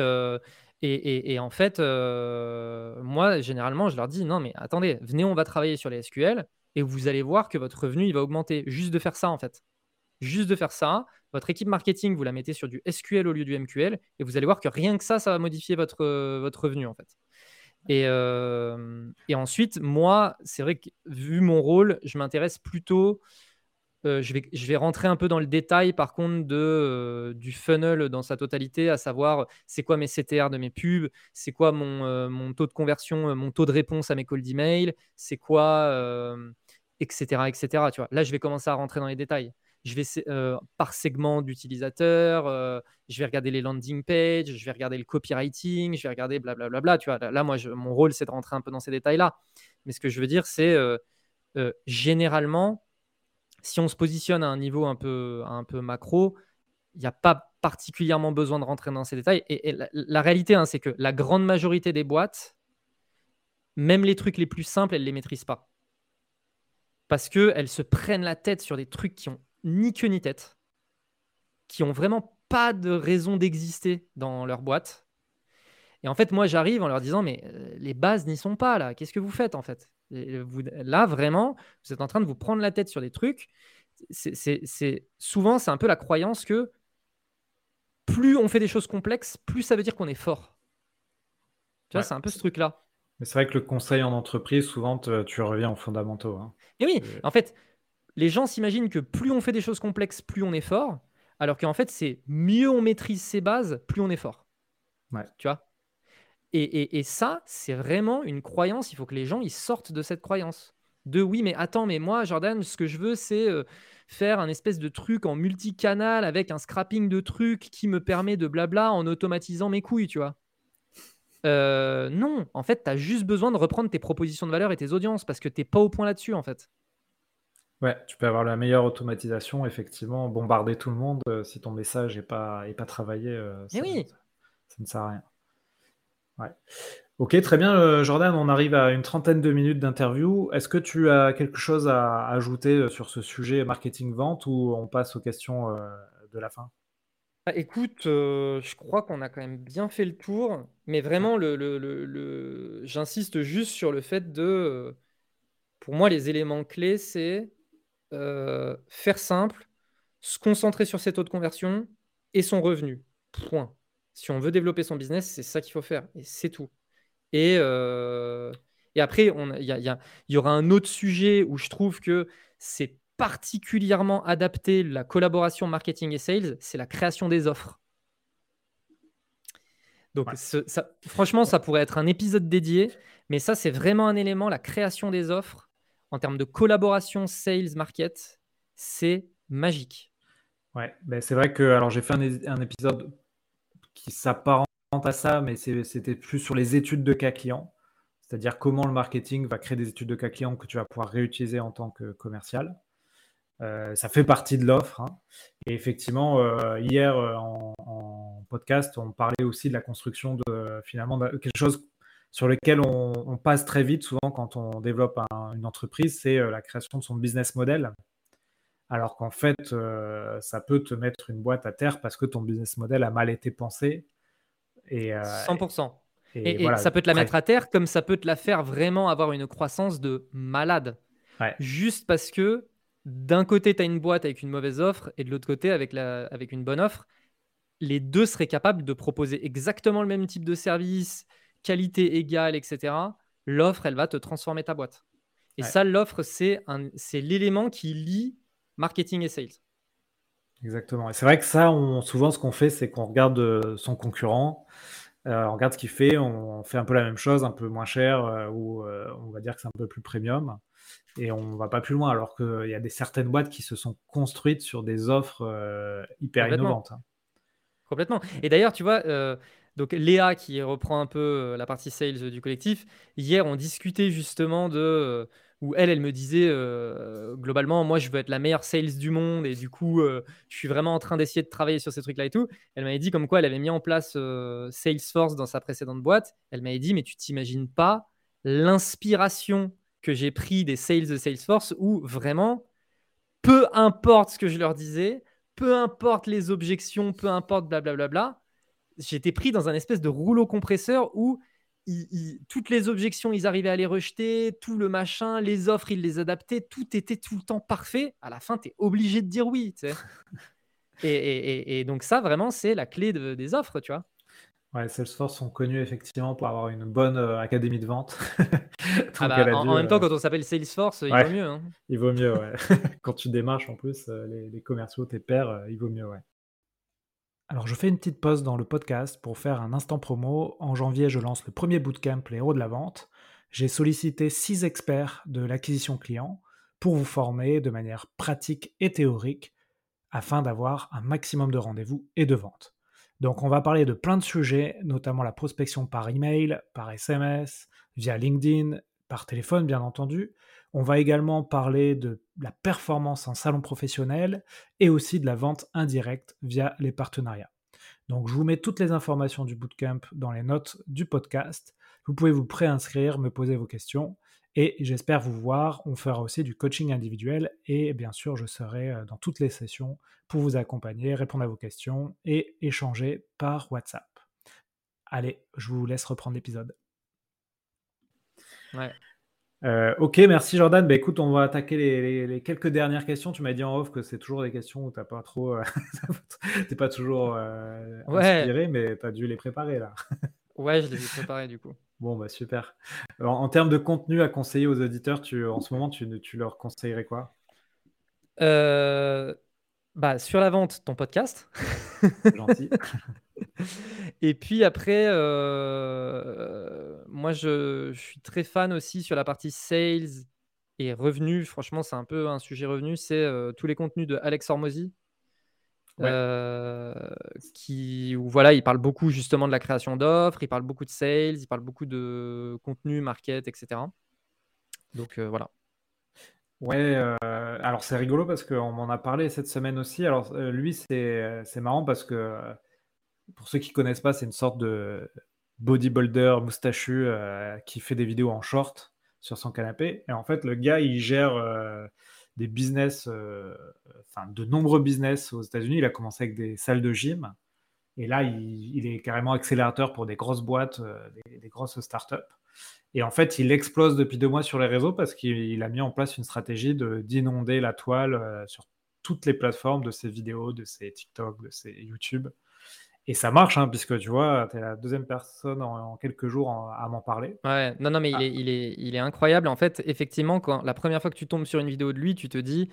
et, en fait, moi, généralement, je leur dis non, mais attendez, venez, on va travailler sur les SQL et vous allez voir que votre revenu, il va augmenter. Juste de faire ça, en fait. Juste de faire ça, votre équipe marketing, vous la mettez sur du SQL au lieu du MQL et vous allez voir que rien que ça, ça va modifier votre, votre revenu, en fait. Et, et ensuite, moi, c'est vrai que vu mon rôle, je m'intéresse plutôt euh, je, vais, je vais rentrer un peu dans le détail, par contre, de, euh, du funnel dans sa totalité, à savoir c'est quoi mes CTR de mes pubs, c'est quoi mon, euh, mon, taux de conversion, mon taux de réponse à mes calls d'email, c'est quoi, etc., etc. Tu vois. Là, je vais commencer à rentrer dans les détails. Je vais par segment d'utilisateur, je vais regarder les landing pages, je vais regarder le copywriting, je vais regarder blablabla. Bla, bla, tu vois. Là, moi, mon rôle, c'est de rentrer un peu dans ces détails-là. Mais ce que je veux dire, c'est généralement, si on se positionne à un niveau un peu, un peu macro, il n'y a pas particulièrement besoin de rentrer dans ces détails. Et, la, réalité, hein, c'est que la grande majorité des boîtes, même les trucs les plus simples, elles ne les maîtrisent pas. Parce qu'elles se prennent la tête sur des trucs qui ont ni queue ni tête, qui ont vraiment pas de raison d'exister dans leur boîte. Et en fait, moi, j'arrive en leur disant, mais euh, les bases n'y sont pas là. Qu'est-ce que vous faites en fait? Là, vraiment, vous êtes en train de vous prendre la tête sur des trucs. C'est souvent, c'est un peu la croyance que plus on fait des choses complexes, plus ça veut dire qu'on est fort. Tu vois, c'est un peu ce truc-là. Mais c'est vrai que le conseil en entreprise, souvent, tu reviens aux fondamentaux. Hein. Et oui, en fait, les gens s'imaginent que plus on fait des choses complexes, plus on est fort, alors qu'en fait, c'est mieux on maîtrise ses bases, plus on est fort. Ouais. Tu vois? Et, ça, c'est vraiment une croyance. Il faut que les gens ils sortent de cette croyance. De oui, mais attends, mais moi, Jordan, ce que je veux, c'est euh, faire un espèce de truc en multicanal avec un scrapping de trucs qui me permet de blabla en automatisant mes couilles, tu vois. Euh, non, en fait, tu as juste besoin de reprendre tes propositions de valeur et tes audiences parce que tu n'es pas au point là-dessus, en fait. Ouais, tu peux avoir la meilleure automatisation, effectivement, bombarder tout le monde euh, si ton message n'est pas, est pas travaillé. Eh oui. ça ne sert à rien. Ok, très bien, euh, Jordan. On arrive à une trentaine de minutes d'interview. Est-ce que tu as quelque chose à ajouter euh, sur ce sujet marketing-vente ou on passe aux questions euh, de la fin? Bah, écoute, je crois qu'on a quand même bien fait le tour, mais vraiment, le, j'insiste juste sur le fait de, pour moi, les éléments clés, c'est faire simple, se concentrer sur ses taux de conversion et son revenu. Point. Si on veut développer son business, c'est ça qu'il faut faire. Et c'est tout. Et, euh, et après, il y, y, aura un autre sujet où je trouve que c'est particulièrement adapté la collaboration marketing et sales, c'est la création des offres. Donc, ça, franchement, ça pourrait être un épisode dédié, mais ça, c'est vraiment un élément, la création des offres en termes de collaboration sales market, c'est magique. Ouais, ben c'est vrai que alors j'ai fait un, un, épisode qui s'apparente à ça, mais c'était plus sur les études de cas clients, c'est-à-dire comment le marketing va créer des études de cas clients que tu vas pouvoir réutiliser en tant que commercial. Euh, ça fait partie de l'offre. Hein. Et effectivement, euh, hier euh, en, podcast, on parlait aussi de la construction de finalement quelque chose sur lequel on, passe très vite souvent quand on développe une entreprise, c'est la création de son business model alors qu'en fait, euh, ça peut te mettre une boîte à terre parce que ton business model a mal été pensé. Et, 100%. Euh, et, ça peut te la mettre à terre comme ça peut te la faire vraiment avoir une croissance de malade. Juste parce que d'un côté, tu as une boîte avec une mauvaise offre et de l'autre côté, avec, la, avec une bonne offre, les deux seraient capables de proposer exactement le même type de service, qualité égale, etc. L'offre, elle va te transformer ta boîte. Et ça, l'offre, c'est l'élément qui lie marketing et sales. Exactement. Et c'est vrai que ça, on, souvent, ce qu'on fait, c'est qu'on regarde euh, son concurrent, euh, on regarde ce qu'il fait, on fait un peu la même chose, un peu moins cher, euh, ou on va dire que c'est un peu plus premium, et on va pas plus loin, alors qu'il y a des certaines boîtes qui se sont construites sur des offres hyper innovantes. Hein. Complètement. Et d'ailleurs, tu vois, donc Léa qui reprend un peu la partie sales du collectif, hier, on discutait justement de où elle, elle me disait euh, globalement, moi, je veux être la meilleure sales du monde et du coup, euh, je suis vraiment en train d'essayer de travailler sur ces trucs-là et tout. Elle m'avait dit comme quoi elle avait mis en place euh, Salesforce dans sa précédente boîte. Elle m'avait dit, mais tu t'imagines pas l'inspiration que j'ai pris des sales de Salesforce où vraiment peu importe ce que je leur disais, peu importe les objections, peu importe blablabla, j'étais pris dans un espèce de rouleau compresseur où toutes les objections, ils arrivaient à les rejeter, tout le machin, les offres, ils les adaptaient, tout était tout le temps parfait. À la fin, tu es obligé de dire oui. et, donc ça, vraiment, c'est la clé des offres, tu vois. Ouais, Salesforce sont connus effectivement pour avoir une bonne euh, académie de vente. Ah bah, en, même temps, euh, quand on s'appelle Salesforce, il vaut mieux. Hein. Il vaut mieux, ouais. quand tu démarches en plus, euh, les, commerciaux, tes pairs, il vaut mieux, ouais. Alors je fais une petite pause dans le podcast pour faire un instant promo. En janvier, je lance le premier bootcamp Les héros de la vente. J'ai sollicité six experts de l'acquisition client pour vous former de manière pratique et théorique afin d'avoir un maximum de rendez-vous et de ventes. Donc on va parler de plein de sujets, notamment la prospection par email, par SMS, via LinkedIn, par téléphone bien entendu. On va également parler de la performance en salon professionnel et aussi de la vente indirecte via les partenariats. Donc je vous mets toutes les informations du bootcamp dans les notes du podcast. Vous pouvez vous préinscrire, me poser vos questions et j'espère vous voir. On fera aussi du coaching individuel et bien sûr, je serai euh, dans toutes les sessions pour vous accompagner, répondre à vos questions et échanger par WhatsApp. Allez, je vous laisse reprendre l'épisode. Ouais. Euh, ok, merci Jordan. Bah, écoute, on va attaquer les, quelques dernières questions. Tu m'as dit en off que c'est toujours des questions où tu n'es pas trop, euh, pas toujours inspiré, mais tu as dû les préparer là. ouais, je les ai préparés du coup. Bon, bah super. en termes de contenu à conseiller aux auditeurs, tu, en ce moment, tu, tu leur conseillerais quoi? Euh, bah, Sur la vente, ton podcast. Gentil. Et puis après, euh, moi, je, suis très fan aussi sur la partie sales et revenus. Franchement, c'est un peu un sujet revenu. C'est euh, tous les contenus de Alex Hormozy. Euh, qui, où voilà, il parle beaucoup justement de la création d'offres, il parle beaucoup de sales, il parle beaucoup de contenu, market, etc. Donc euh, voilà. Ouais, alors c'est rigolo parce qu'on m'en a parlé cette semaine aussi. Alors lui, c'est marrant parce que pour ceux qui connaissent pas, c'est une sorte de bodybuilder moustachu qui fait des vidéos en short sur son canapé. Et en fait, le gars, il gère des business, euh, enfin de nombreux business aux États-Unis. Il a commencé avec des salles de gym. Et là, il, est carrément accélérateur pour des grosses boîtes, euh, des, grosses startups. Et en fait, il explose depuis deux mois sur les réseaux parce qu'il a mis en place une stratégie d'inonder la toile euh, sur toutes les plateformes de ses vidéos, de ses TikTok, de ses YouTube. Et ça marche, hein, puisque tu vois, tu es la deuxième personne en, quelques jours à m'en parler. Ouais, non, non, mais il, ah. est, il, est, il est incroyable. En fait, effectivement, quand la première fois que tu tombes sur une vidéo de lui, tu te dis,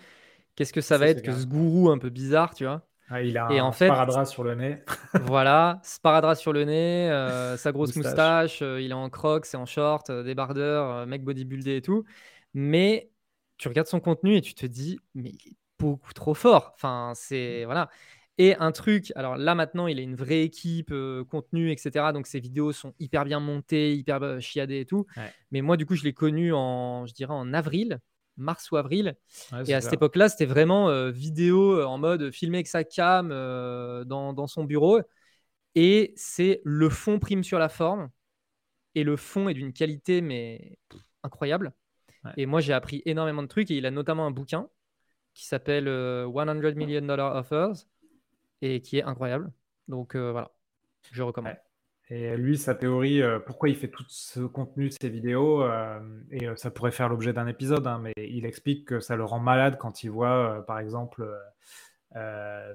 qu'est-ce que ça va être que ce gourou un peu bizarre, tu vois ah, il a un en sparadrap sur le nez. voilà, sparadrap sur le nez, euh, sa grosse moustache, euh, il est en crocs, c'est en short, euh, débardeur, mec bodybuildé et tout. Mais tu regardes son contenu et tu te dis, mais il est beaucoup trop fort. Enfin, c'est. Voilà. Et un truc, alors là maintenant, il a une vraie équipe, euh, contenu, etc. Donc ses vidéos sont hyper bien montées, hyper euh, chiadées et tout. Mais moi, du coup, je l'ai connu en, je dirais, en avril, mars ou avril. et à cette époque-là, c'était vraiment euh, vidéo en mode filmer avec sa cam dans, son bureau. Et c'est le fond prime sur la forme. Et le fond est d'une qualité, mais incroyable. Et moi, j'ai appris énormément de trucs. Et il a notamment un bouquin qui s'appelle 100 Million Dollar Offers et qui est incroyable. Donc euh, voilà, je recommande. Et lui, sa théorie, euh, pourquoi il fait tout ce contenu, ces vidéos, euh, et ça pourrait faire l'objet d'un épisode, hein, mais il explique que ça le rend malade quand il voit, par exemple, un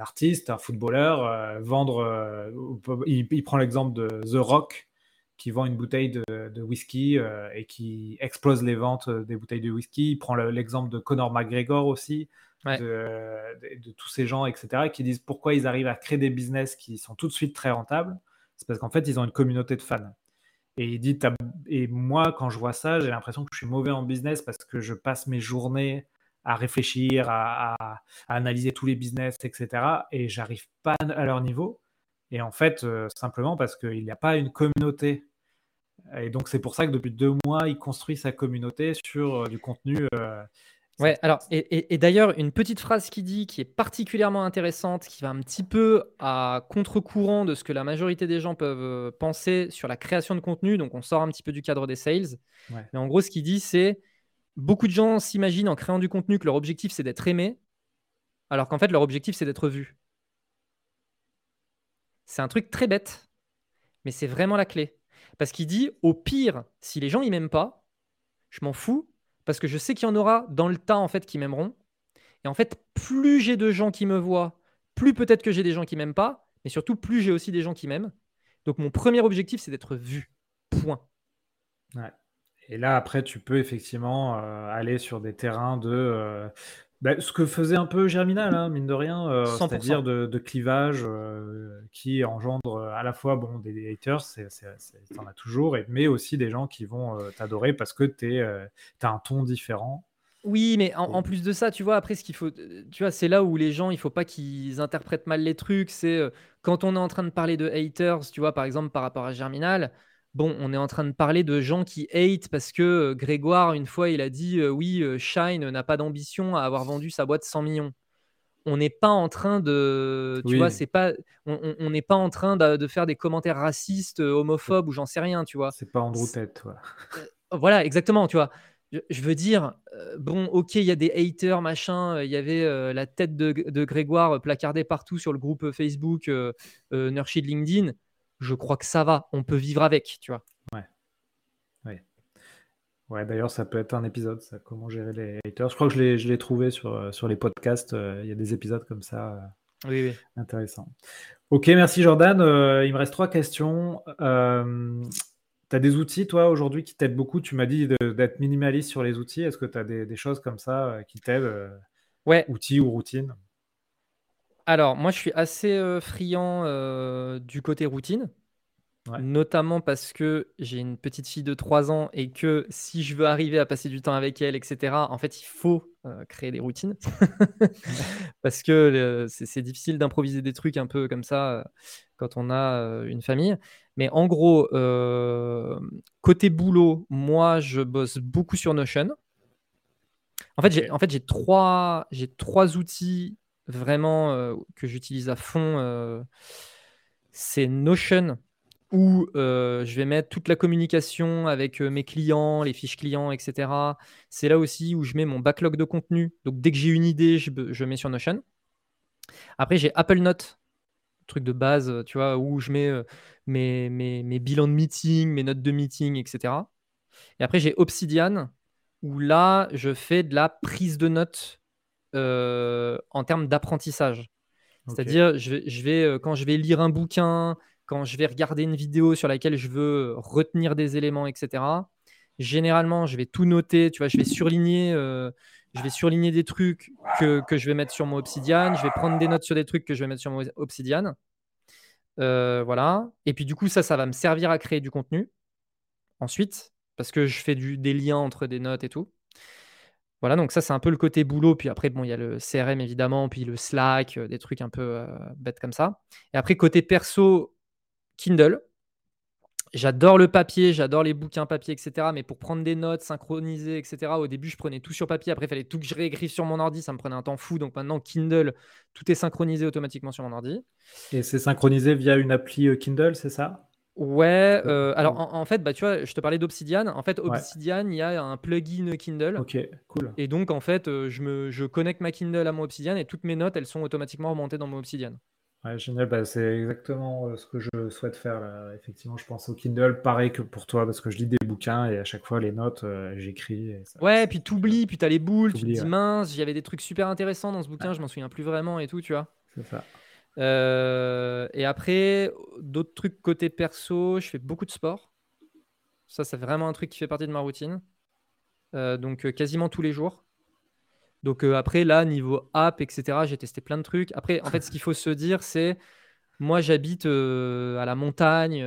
artiste, un footballeur, vendre. Il, prend l'exemple de The Rock, qui vend une bouteille de, whisky et qui explose les ventes des bouteilles de whisky. Il prend l'exemple de Conor McGregor aussi, de, tous ces gens, etc., qui disent pourquoi ils arrivent à créer des business qui sont tout de suite très rentables. C'est parce qu'en fait, ils ont une communauté de fans. Et il dit, et moi, quand je vois ça, j'ai l'impression que je suis mauvais en business parce que je passe mes journées à réfléchir, à, analyser tous les business, etc. Et j'arrive pas à leur niveau. Et en fait, euh, simplement parce qu'il n'y a pas une communauté. Et donc, c'est pour ça que depuis deux mois, il construit sa communauté sur euh, du contenu euh, Ouais, alors, et, d'ailleurs, une petite phrase qui dit, qui est particulièrement intéressante, qui va un petit peu à contre-courant de ce que la majorité des gens peuvent euh, penser sur la création de contenu. Donc, on sort un petit peu du cadre des sales. Mais en gros, ce qu'il dit, c'est beaucoup de gens s'imaginent en créant du contenu que leur objectif c'est d'être aimé, alors qu'en fait leur objectif c'est d'être vu. C'est un truc très bête, mais c'est vraiment la clé. Parce qu'il dit, au pire, si les gens ils m'aiment pas, je m'en fous, parce que je sais qu'il y en aura dans le tas en fait qui m'aimeront. Et en fait, plus j'ai de gens qui me voient, plus peut-être que j'ai des gens qui m'aiment pas, mais surtout plus j'ai aussi des gens qui m'aiment. Donc mon premier objectif, c'est d'être vu. Point. Et là, après, tu peux effectivement euh, aller sur des terrains de euh, bah, ce que faisait un peu Germinal, hein, mine de rien, euh, c'est-à-dire de, clivage euh, qui engendre à la fois bon, des, haters, c'est, en as toujours, mais aussi des gens qui vont euh, t'adorer parce que tu as un ton différent. Oui, mais en, plus de ça, tu vois, après, ce qu'il faut, tu vois, c'est là où les gens, il faut pas qu'ils interprètent mal les trucs. C'est quand on est en train de parler de haters, tu vois, par exemple, par rapport à Germinal, Bon, on est en train de parler de gens qui hate parce que euh, Grégoire, une fois, il a dit euh, oui, euh, Shine n'a pas d'ambition à avoir vendu sa boîte 100 millions. On n'est pas en train de, tu vois, c'est pas, on n'est pas en train de, faire des commentaires racistes, homophobes ou j'en sais rien, tu vois. C'est pas Andrew Tate, voilà, exactement, tu vois. Je, veux dire, bon, ok, il y a des haters, machin. Il y avait la tête de, de, Grégoire placardée partout sur le groupe Facebook Nurshid LinkedIn je crois que ça va, on peut vivre avec, tu vois. Ouais. Ouais, ouais d'ailleurs, ça peut être un épisode, ça, comment gérer les haters. Je crois que je l'ai trouvé sur, euh, sur les podcasts. Euh, il y a des épisodes comme ça. Euh, oui, oui. Intéressant. Ok, merci Jordan. il me reste trois questions. tu as des outils, toi, aujourd'hui, qui t'aident beaucoup? Tu m'as dit d'être minimaliste sur les outils. Est-ce que tu as des, des, choses comme ça qui t'aident Ouais. Outils ou routines? Alors, moi, je suis assez euh, friand euh, du côté routine, notamment parce que j'ai une petite fille de 3 ans et que si je veux arriver à passer du temps avec elle, etc., en fait, il faut euh, créer des routines. parce que c'est difficile d'improviser des trucs un peu comme ça quand on a une famille. Mais en gros, côté boulot, moi, je bosse beaucoup sur Notion. En fait, j'ai en fait, trois, trois outils vraiment euh, que j'utilise à fond, euh, c'est Notion où euh, je vais mettre toute la communication avec mes clients, les fiches clients, etc. C'est là aussi où je mets mon backlog de contenu. Donc dès que j'ai une idée, je, je, mets sur Notion. Après, j'ai Apple Notes, truc de base, tu vois, où je mets mes, mes, mes, bilans de meeting, mes notes de meeting, etc. Et après, j'ai Obsidian, où là, je fais de la prise de notes en termes d'apprentissage. C'est-à-dire, je vais, euh, quand je vais lire un bouquin, quand je vais regarder une vidéo sur laquelle je veux retenir des éléments, etc. Généralement, je vais tout noter. Tu vois, je vais surligner, euh, je vais surligner des trucs que, que, je vais mettre sur mon Obsidian. Je vais prendre des notes sur des trucs que je vais mettre sur mon Obsidian. voilà. Et puis du coup, ça, ça va me servir à créer du contenu. Ensuite, parce que je fais du, des liens entre des notes et tout. Voilà, donc ça, c'est un peu le côté boulot. Puis après, bon, il y a le CRM évidemment, puis le Slack, euh, des trucs un peu euh, bêtes comme ça. Et après, côté perso, Kindle. J'adore le papier, j'adore les bouquins papier, etc. Mais pour prendre des notes, synchroniser, etc., au début, je prenais tout sur papier. Après, il fallait tout que je réécrive sur mon ordi. Ça me prenait un temps fou. Donc maintenant, Kindle, tout est synchronisé automatiquement sur mon ordi. Et c'est synchronisé via une appli euh, Kindle, c'est ça? Ouais, euh, alors en, fait, bah, tu vois, je te parlais d'Obsidian. En fait, Obsidian, il y a un plugin Kindle. Ok, cool. Et donc, en fait, euh, je, me, je connecte ma Kindle à mon Obsidian et toutes mes notes, elles sont automatiquement remontées dans mon Obsidian. Ouais, génial, bah, c'est exactement euh, ce que je souhaite faire. Effectivement, je pense au Kindle, pareil que pour toi, parce que je lis des bouquins et à chaque fois, les notes, j'écris. Ouais, puis t'oublies, puis t'as les boules, tu te dis mince, j'avais des trucs super intéressants dans ce bouquin, je m'en souviens plus vraiment et tout, tu vois. C'est ça. Euh, et après, d'autres trucs côté perso, je fais beaucoup de sport. Ça, c'est vraiment un truc qui fait partie de ma routine. Euh, donc, euh, quasiment tous les jours. Donc, après, là, niveau app, etc., j'ai testé plein de trucs. Après, en fait, ce qu'il faut se dire, c'est moi, j'habite à la montagne,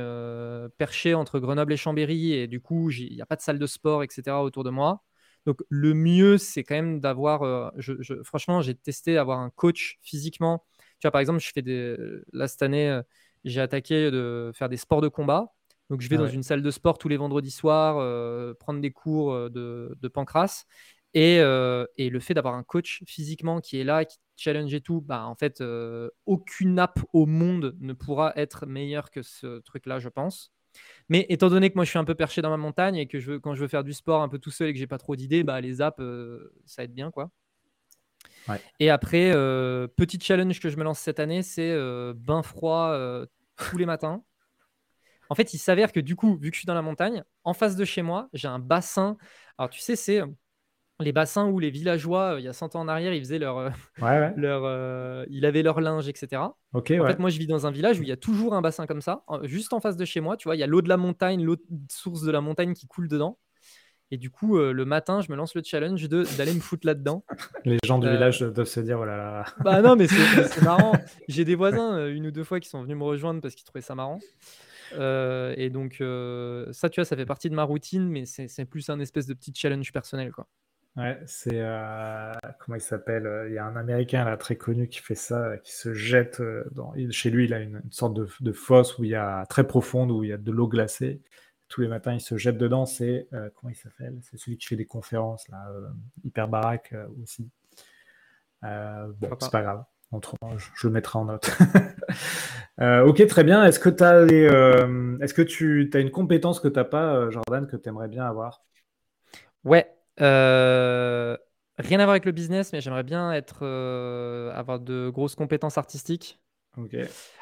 perché entre Grenoble et Chambéry, et du coup, il n'y a pas de salle de sport, etc., autour de moi. Donc, le mieux, c'est quand même d'avoir. franchement, j'ai testé avoir un coach physiquement tu vois, par exemple, je fais des. Là, cette année, euh, j'ai attaqué de faire des sports de combat. Donc, je vais ah dans une salle de sport tous les vendredis soirs, euh, prendre des cours euh, de, de pancras. Et, et, le fait d'avoir un coach physiquement qui est là, qui challenge et tout, bah, en fait, aucune app au monde ne pourra être meilleure que ce truc-là, je pense. Mais étant donné que moi je suis un peu perché dans ma montagne et que je veux, quand je veux faire du sport un peu tout seul et que j'ai pas trop d'idées, bah, les apps, ça aide bien quoi. Et après, petit challenge que je me lance cette année, c'est bain froid tous les matins. En fait, il s'avère que du coup, vu que je suis dans la montagne, en face de chez moi, j'ai un bassin. Alors, tu sais, c'est les bassins où les villageois, il y a 100 ans en arrière, ils faisaient leur, leur ils avaient leur linge, etc. en fait, moi, je vis dans un village où il y a toujours un bassin comme ça, juste en face de chez moi. Tu vois, il y a l'eau de la montagne, l'eau source de la montagne qui coule dedans. Et du coup, le matin, je me lance le challenge de d'aller me foutre là-dedans. Les gens du village doivent se dire, oh là là. Bah non, mais c'est marrant. J'ai des voisins, une ou deux fois, qui sont venus me rejoindre parce qu'ils trouvaient ça marrant. Euh, et donc, euh, ça, tu vois, ça fait partie de ma routine, mais c'est plus un espèce de petit challenge personnel, quoi. Ouais, c'est euh, comment il s'appelle Il y a un Américain là très connu qui fait ça, qui se jette dans. Chez lui, il a une, sorte de, fosse où il y a très profonde où il y a de l'eau glacée. Tous les matins, il se jette dedans. C'est comment il s'appelle? C'est celui qui fait des conférences là, hyper baraque aussi. bon, c'est pas grave je, le mettrai en note. Euh, ok, très bien. Est-ce que, as euh, est-ce que tu as une compétence que tu n'as pas, euh, Jordan, que tu aimerais bien avoir? Ouais. rien à voir avec le business, mais j'aimerais bien être, avoir de grosses compétences artistiques. Ok.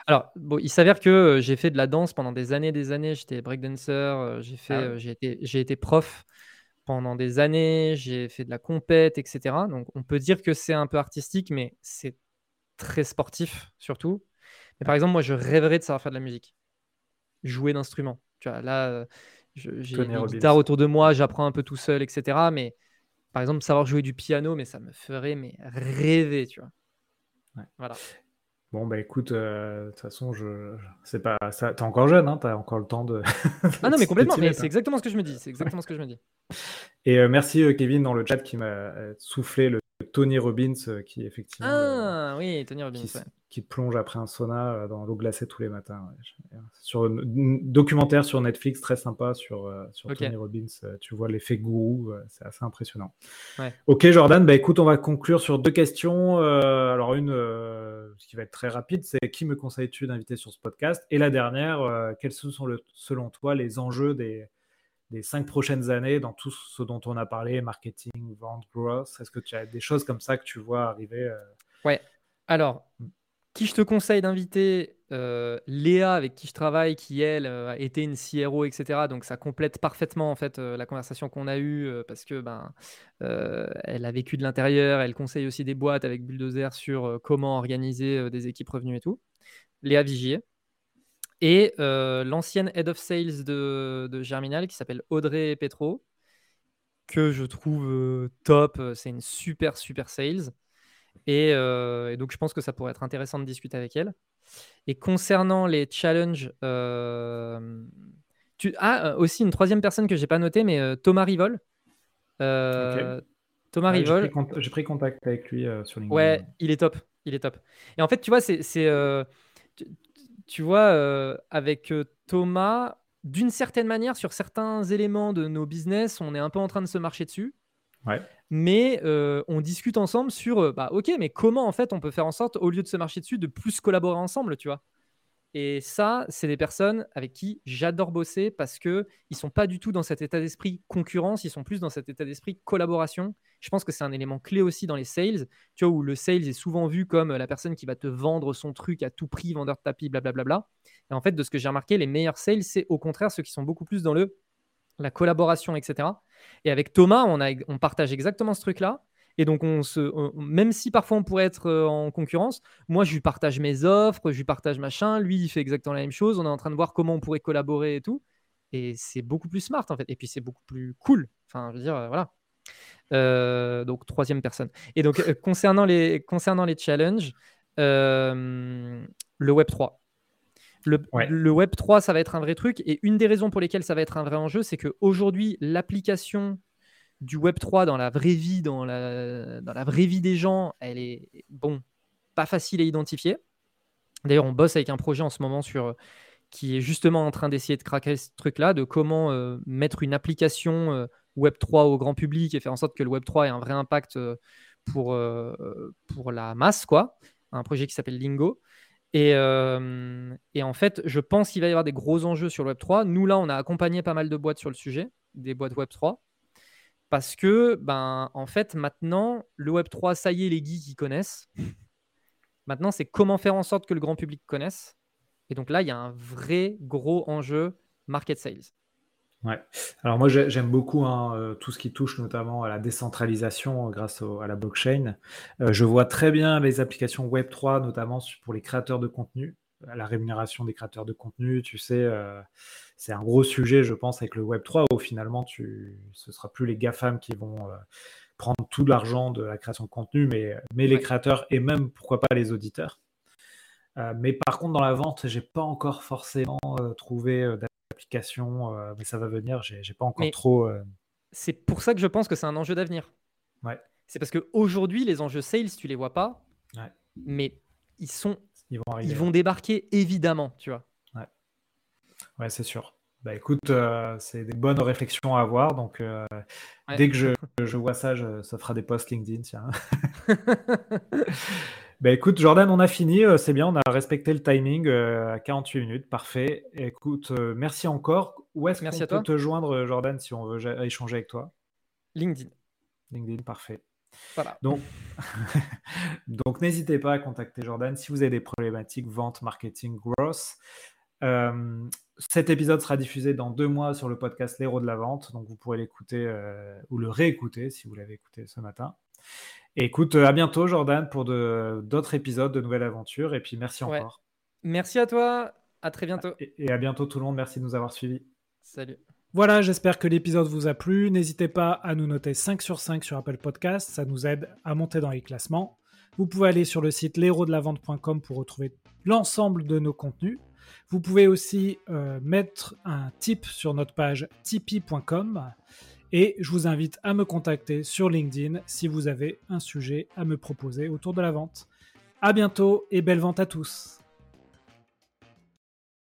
Alors, bon, il s'avère que j'ai fait de la danse pendant des années, des années. J'étais breakdancer, j'ai fait, ah j'ai été, j'ai été prof pendant des années, j'ai fait de la compète, etc. Donc, on peut dire que c'est un peu artistique, mais c'est très sportif surtout. Mais par exemple, moi, je rêverais de savoir faire de la musique, jouer d'instruments. Tu vois, là, euh, j'ai une guitare autour de moi, j'apprends un peu tout seul, etc. Mais par exemple, savoir jouer du piano, mais ça me ferait mais rêver, tu vois. Voilà. Bon, bah écoute, euh, de toute façon, je, c'est pas ça. T'es encore jeune, hein, t'as encore le temps de. ah non, mais complètement, mais c'est exactement ce que je me dis. C'est exactement ce que je me dis. Et euh, merci Kevin dans le chat qui m'a soufflé le Tony Robbins euh, qui effectivement ah, oui, Tony Robbins, qui, plonge après un sauna euh, dans l'eau glacée tous les matins. Sur un documentaire sur Netflix très sympa sur, euh, sur Tony Robbins. tu vois l'effet gourou, c'est assez impressionnant. Ok Jordan, bah écoute, on va conclure sur deux questions. alors une, ce qui va être très rapide, c'est qui me conseilles-tu d'inviter sur ce podcast? Et la dernière, quels sont le, selon toi les enjeux des des cinq prochaines années dans tout ce dont on a parlé, marketing, vente, growth Est-ce que tu as des choses comme ça que tu vois arriver euh? Ouais. Alors, qui je te conseille d'inviter euh, Léa, avec qui je travaille, qui elle euh, a été une CRO, etc. Donc ça complète parfaitement en fait la conversation qu'on a eue parce que ben elle a vécu de l'intérieur, elle conseille aussi des boîtes avec Bulldozer sur comment organiser des équipes revenues et tout. Léa Vigier, et euh, l'ancienne head of sales de, Germinal qui s'appelle Audrey Petro, que je trouve euh, top. C'est une super, super sales. Euh, et, donc, je pense que ça pourrait être intéressant de discuter avec elle. Et concernant les challenges, tu... ah, aussi une troisième personne que j'ai pas notée, mais Thomas Rivol. Thomas Rivol. J'ai pris, contact avec lui sur LinkedIn. Ouais, il est top. Il est top. Et en fait, tu vois, c'est tu vois, euh, avec euh, Thomas, d'une certaine manière, sur certains éléments de nos business, on est un peu en train de se marcher dessus. Mais euh, on discute ensemble sur, bah, ok, mais comment en fait on peut faire en sorte, au lieu de se marcher dessus, de plus collaborer ensemble, tu vois? Et ça, c'est des personnes avec qui j'adore bosser parce que ils sont pas du tout dans cet état d'esprit concurrence, ils sont plus dans cet état d'esprit collaboration. Je pense que c'est un élément clé aussi dans les sales, tu vois, où le sales est souvent vu comme la personne qui va te vendre son truc à tout prix, vendeur de tapis, blablabla. Et en fait, de ce que j'ai remarqué, les meilleurs sales, c'est au contraire ceux qui sont beaucoup plus dans le la collaboration, etc. Et avec Thomas, on, a, on partage exactement ce truc-là. Et donc, on se, même si parfois on pourrait être euh, en concurrence, moi, je lui partage mes offres, je lui partage machin. Lui, il fait exactement la même chose. On est en train de voir comment on pourrait collaborer et tout. Et c'est beaucoup plus smart, en fait. Et puis, c'est beaucoup plus cool. Enfin, je veux dire, euh, voilà. Euh, donc, troisième personne. Et donc, concernant, les, concernant les challenges, le Web 3. Le, le, Web 3, ça va être un vrai truc. Et une des raisons pour lesquelles ça va être un vrai enjeu, c'est qu'aujourd'hui, l'application du Web 3 dans la vraie vie, dans la, dans la vraie vie des gens, elle est bon, pas facile à identifier. D'ailleurs, on bosse avec un projet en ce moment sur qui est justement en train d'essayer de craquer ce truc-là, de comment euh, mettre une application euh, Web 3 au grand public et faire en sorte que le Web 3 ait un vrai impact euh, pour, la masse, quoi. Un projet qui s'appelle Lingo. Et, euh, et, en fait, je pense qu'il va y avoir des gros enjeux sur le Web3. Nous, là, on a accompagné pas mal de boîtes sur le sujet, des boîtes Web3. Parce que, ben, en fait, maintenant, le Web3, ça y est, les geeks y connaissent. Maintenant, c'est comment faire en sorte que le grand public connaisse. Et donc là, il y a un vrai gros enjeu market sales. Ouais. Alors moi j'aime beaucoup hein, euh, tout ce qui touche notamment à la décentralisation euh, grâce à la blockchain. Euh, je vois très bien les applications Web 3 notamment pour les créateurs de contenu, la rémunération des créateurs de contenu. Tu sais, c'est un gros sujet je pense avec le Web 3 où finalement tu, ce sera plus les GAFAM qui vont prendre tout l'argent de la création de contenu, mais, mais les créateurs et même pourquoi pas les auditeurs. mais par contre, dans la vente, j'ai pas encore forcément trouvé application, euh, mais ça va venir. J'ai pas encore trop. Euh, c'est pour ça que je pense que c'est un enjeu d'avenir. Ouais. C'est parce qu'aujourd'hui, les enjeux sales, tu les vois pas, mais ils sont, ils vont, ils vont débarquer évidemment, tu vois. Ouais, ouais c'est sûr. Bah écoute, euh, c'est des bonnes réflexions à avoir. Donc, dès que je, je vois ça, je, ça fera des posts LinkedIn. Tiens. Ben écoute, Jordan, on a fini. Euh, c'est bien, on a respecté le timing euh, à 48 minutes. Parfait. Écoute, euh, merci encore. Où est-ce qu'on peut te joindre, Jordan, si on veut échanger avec toi? LinkedIn. LinkedIn, parfait. Voilà. Donc, donc n'hésitez pas à contacter Jordan si vous avez des problématiques vente, marketing, growth. cet épisode sera diffusé dans deux mois sur le podcast L'Héros de la Vente. Donc vous pourrez l'écouter ou le réécouter si vous l'avez écouté ce matin écoute, euh, à bientôt, Jordan, pour d'autres épisodes de nouvelles aventures. Et puis, merci encore. Merci à toi. À très bientôt. Et, à bientôt, tout le monde. Merci de nous avoir suivis. Salut. Voilà, j'espère que l'épisode vous a plu. N'hésitez pas à nous noter 5 sur 5 sur Apple Podcast. Ça nous aide à monter dans les classements. Vous pouvez aller sur le site l'héros-de-la-vente.com pour retrouver l'ensemble de nos contenus. Vous pouvez aussi euh, mettre un tip sur notre page tipeee.com. Et je vous invite à me contacter sur LinkedIn si vous avez un sujet à me proposer autour de la vente. À bientôt et belle vente à tous.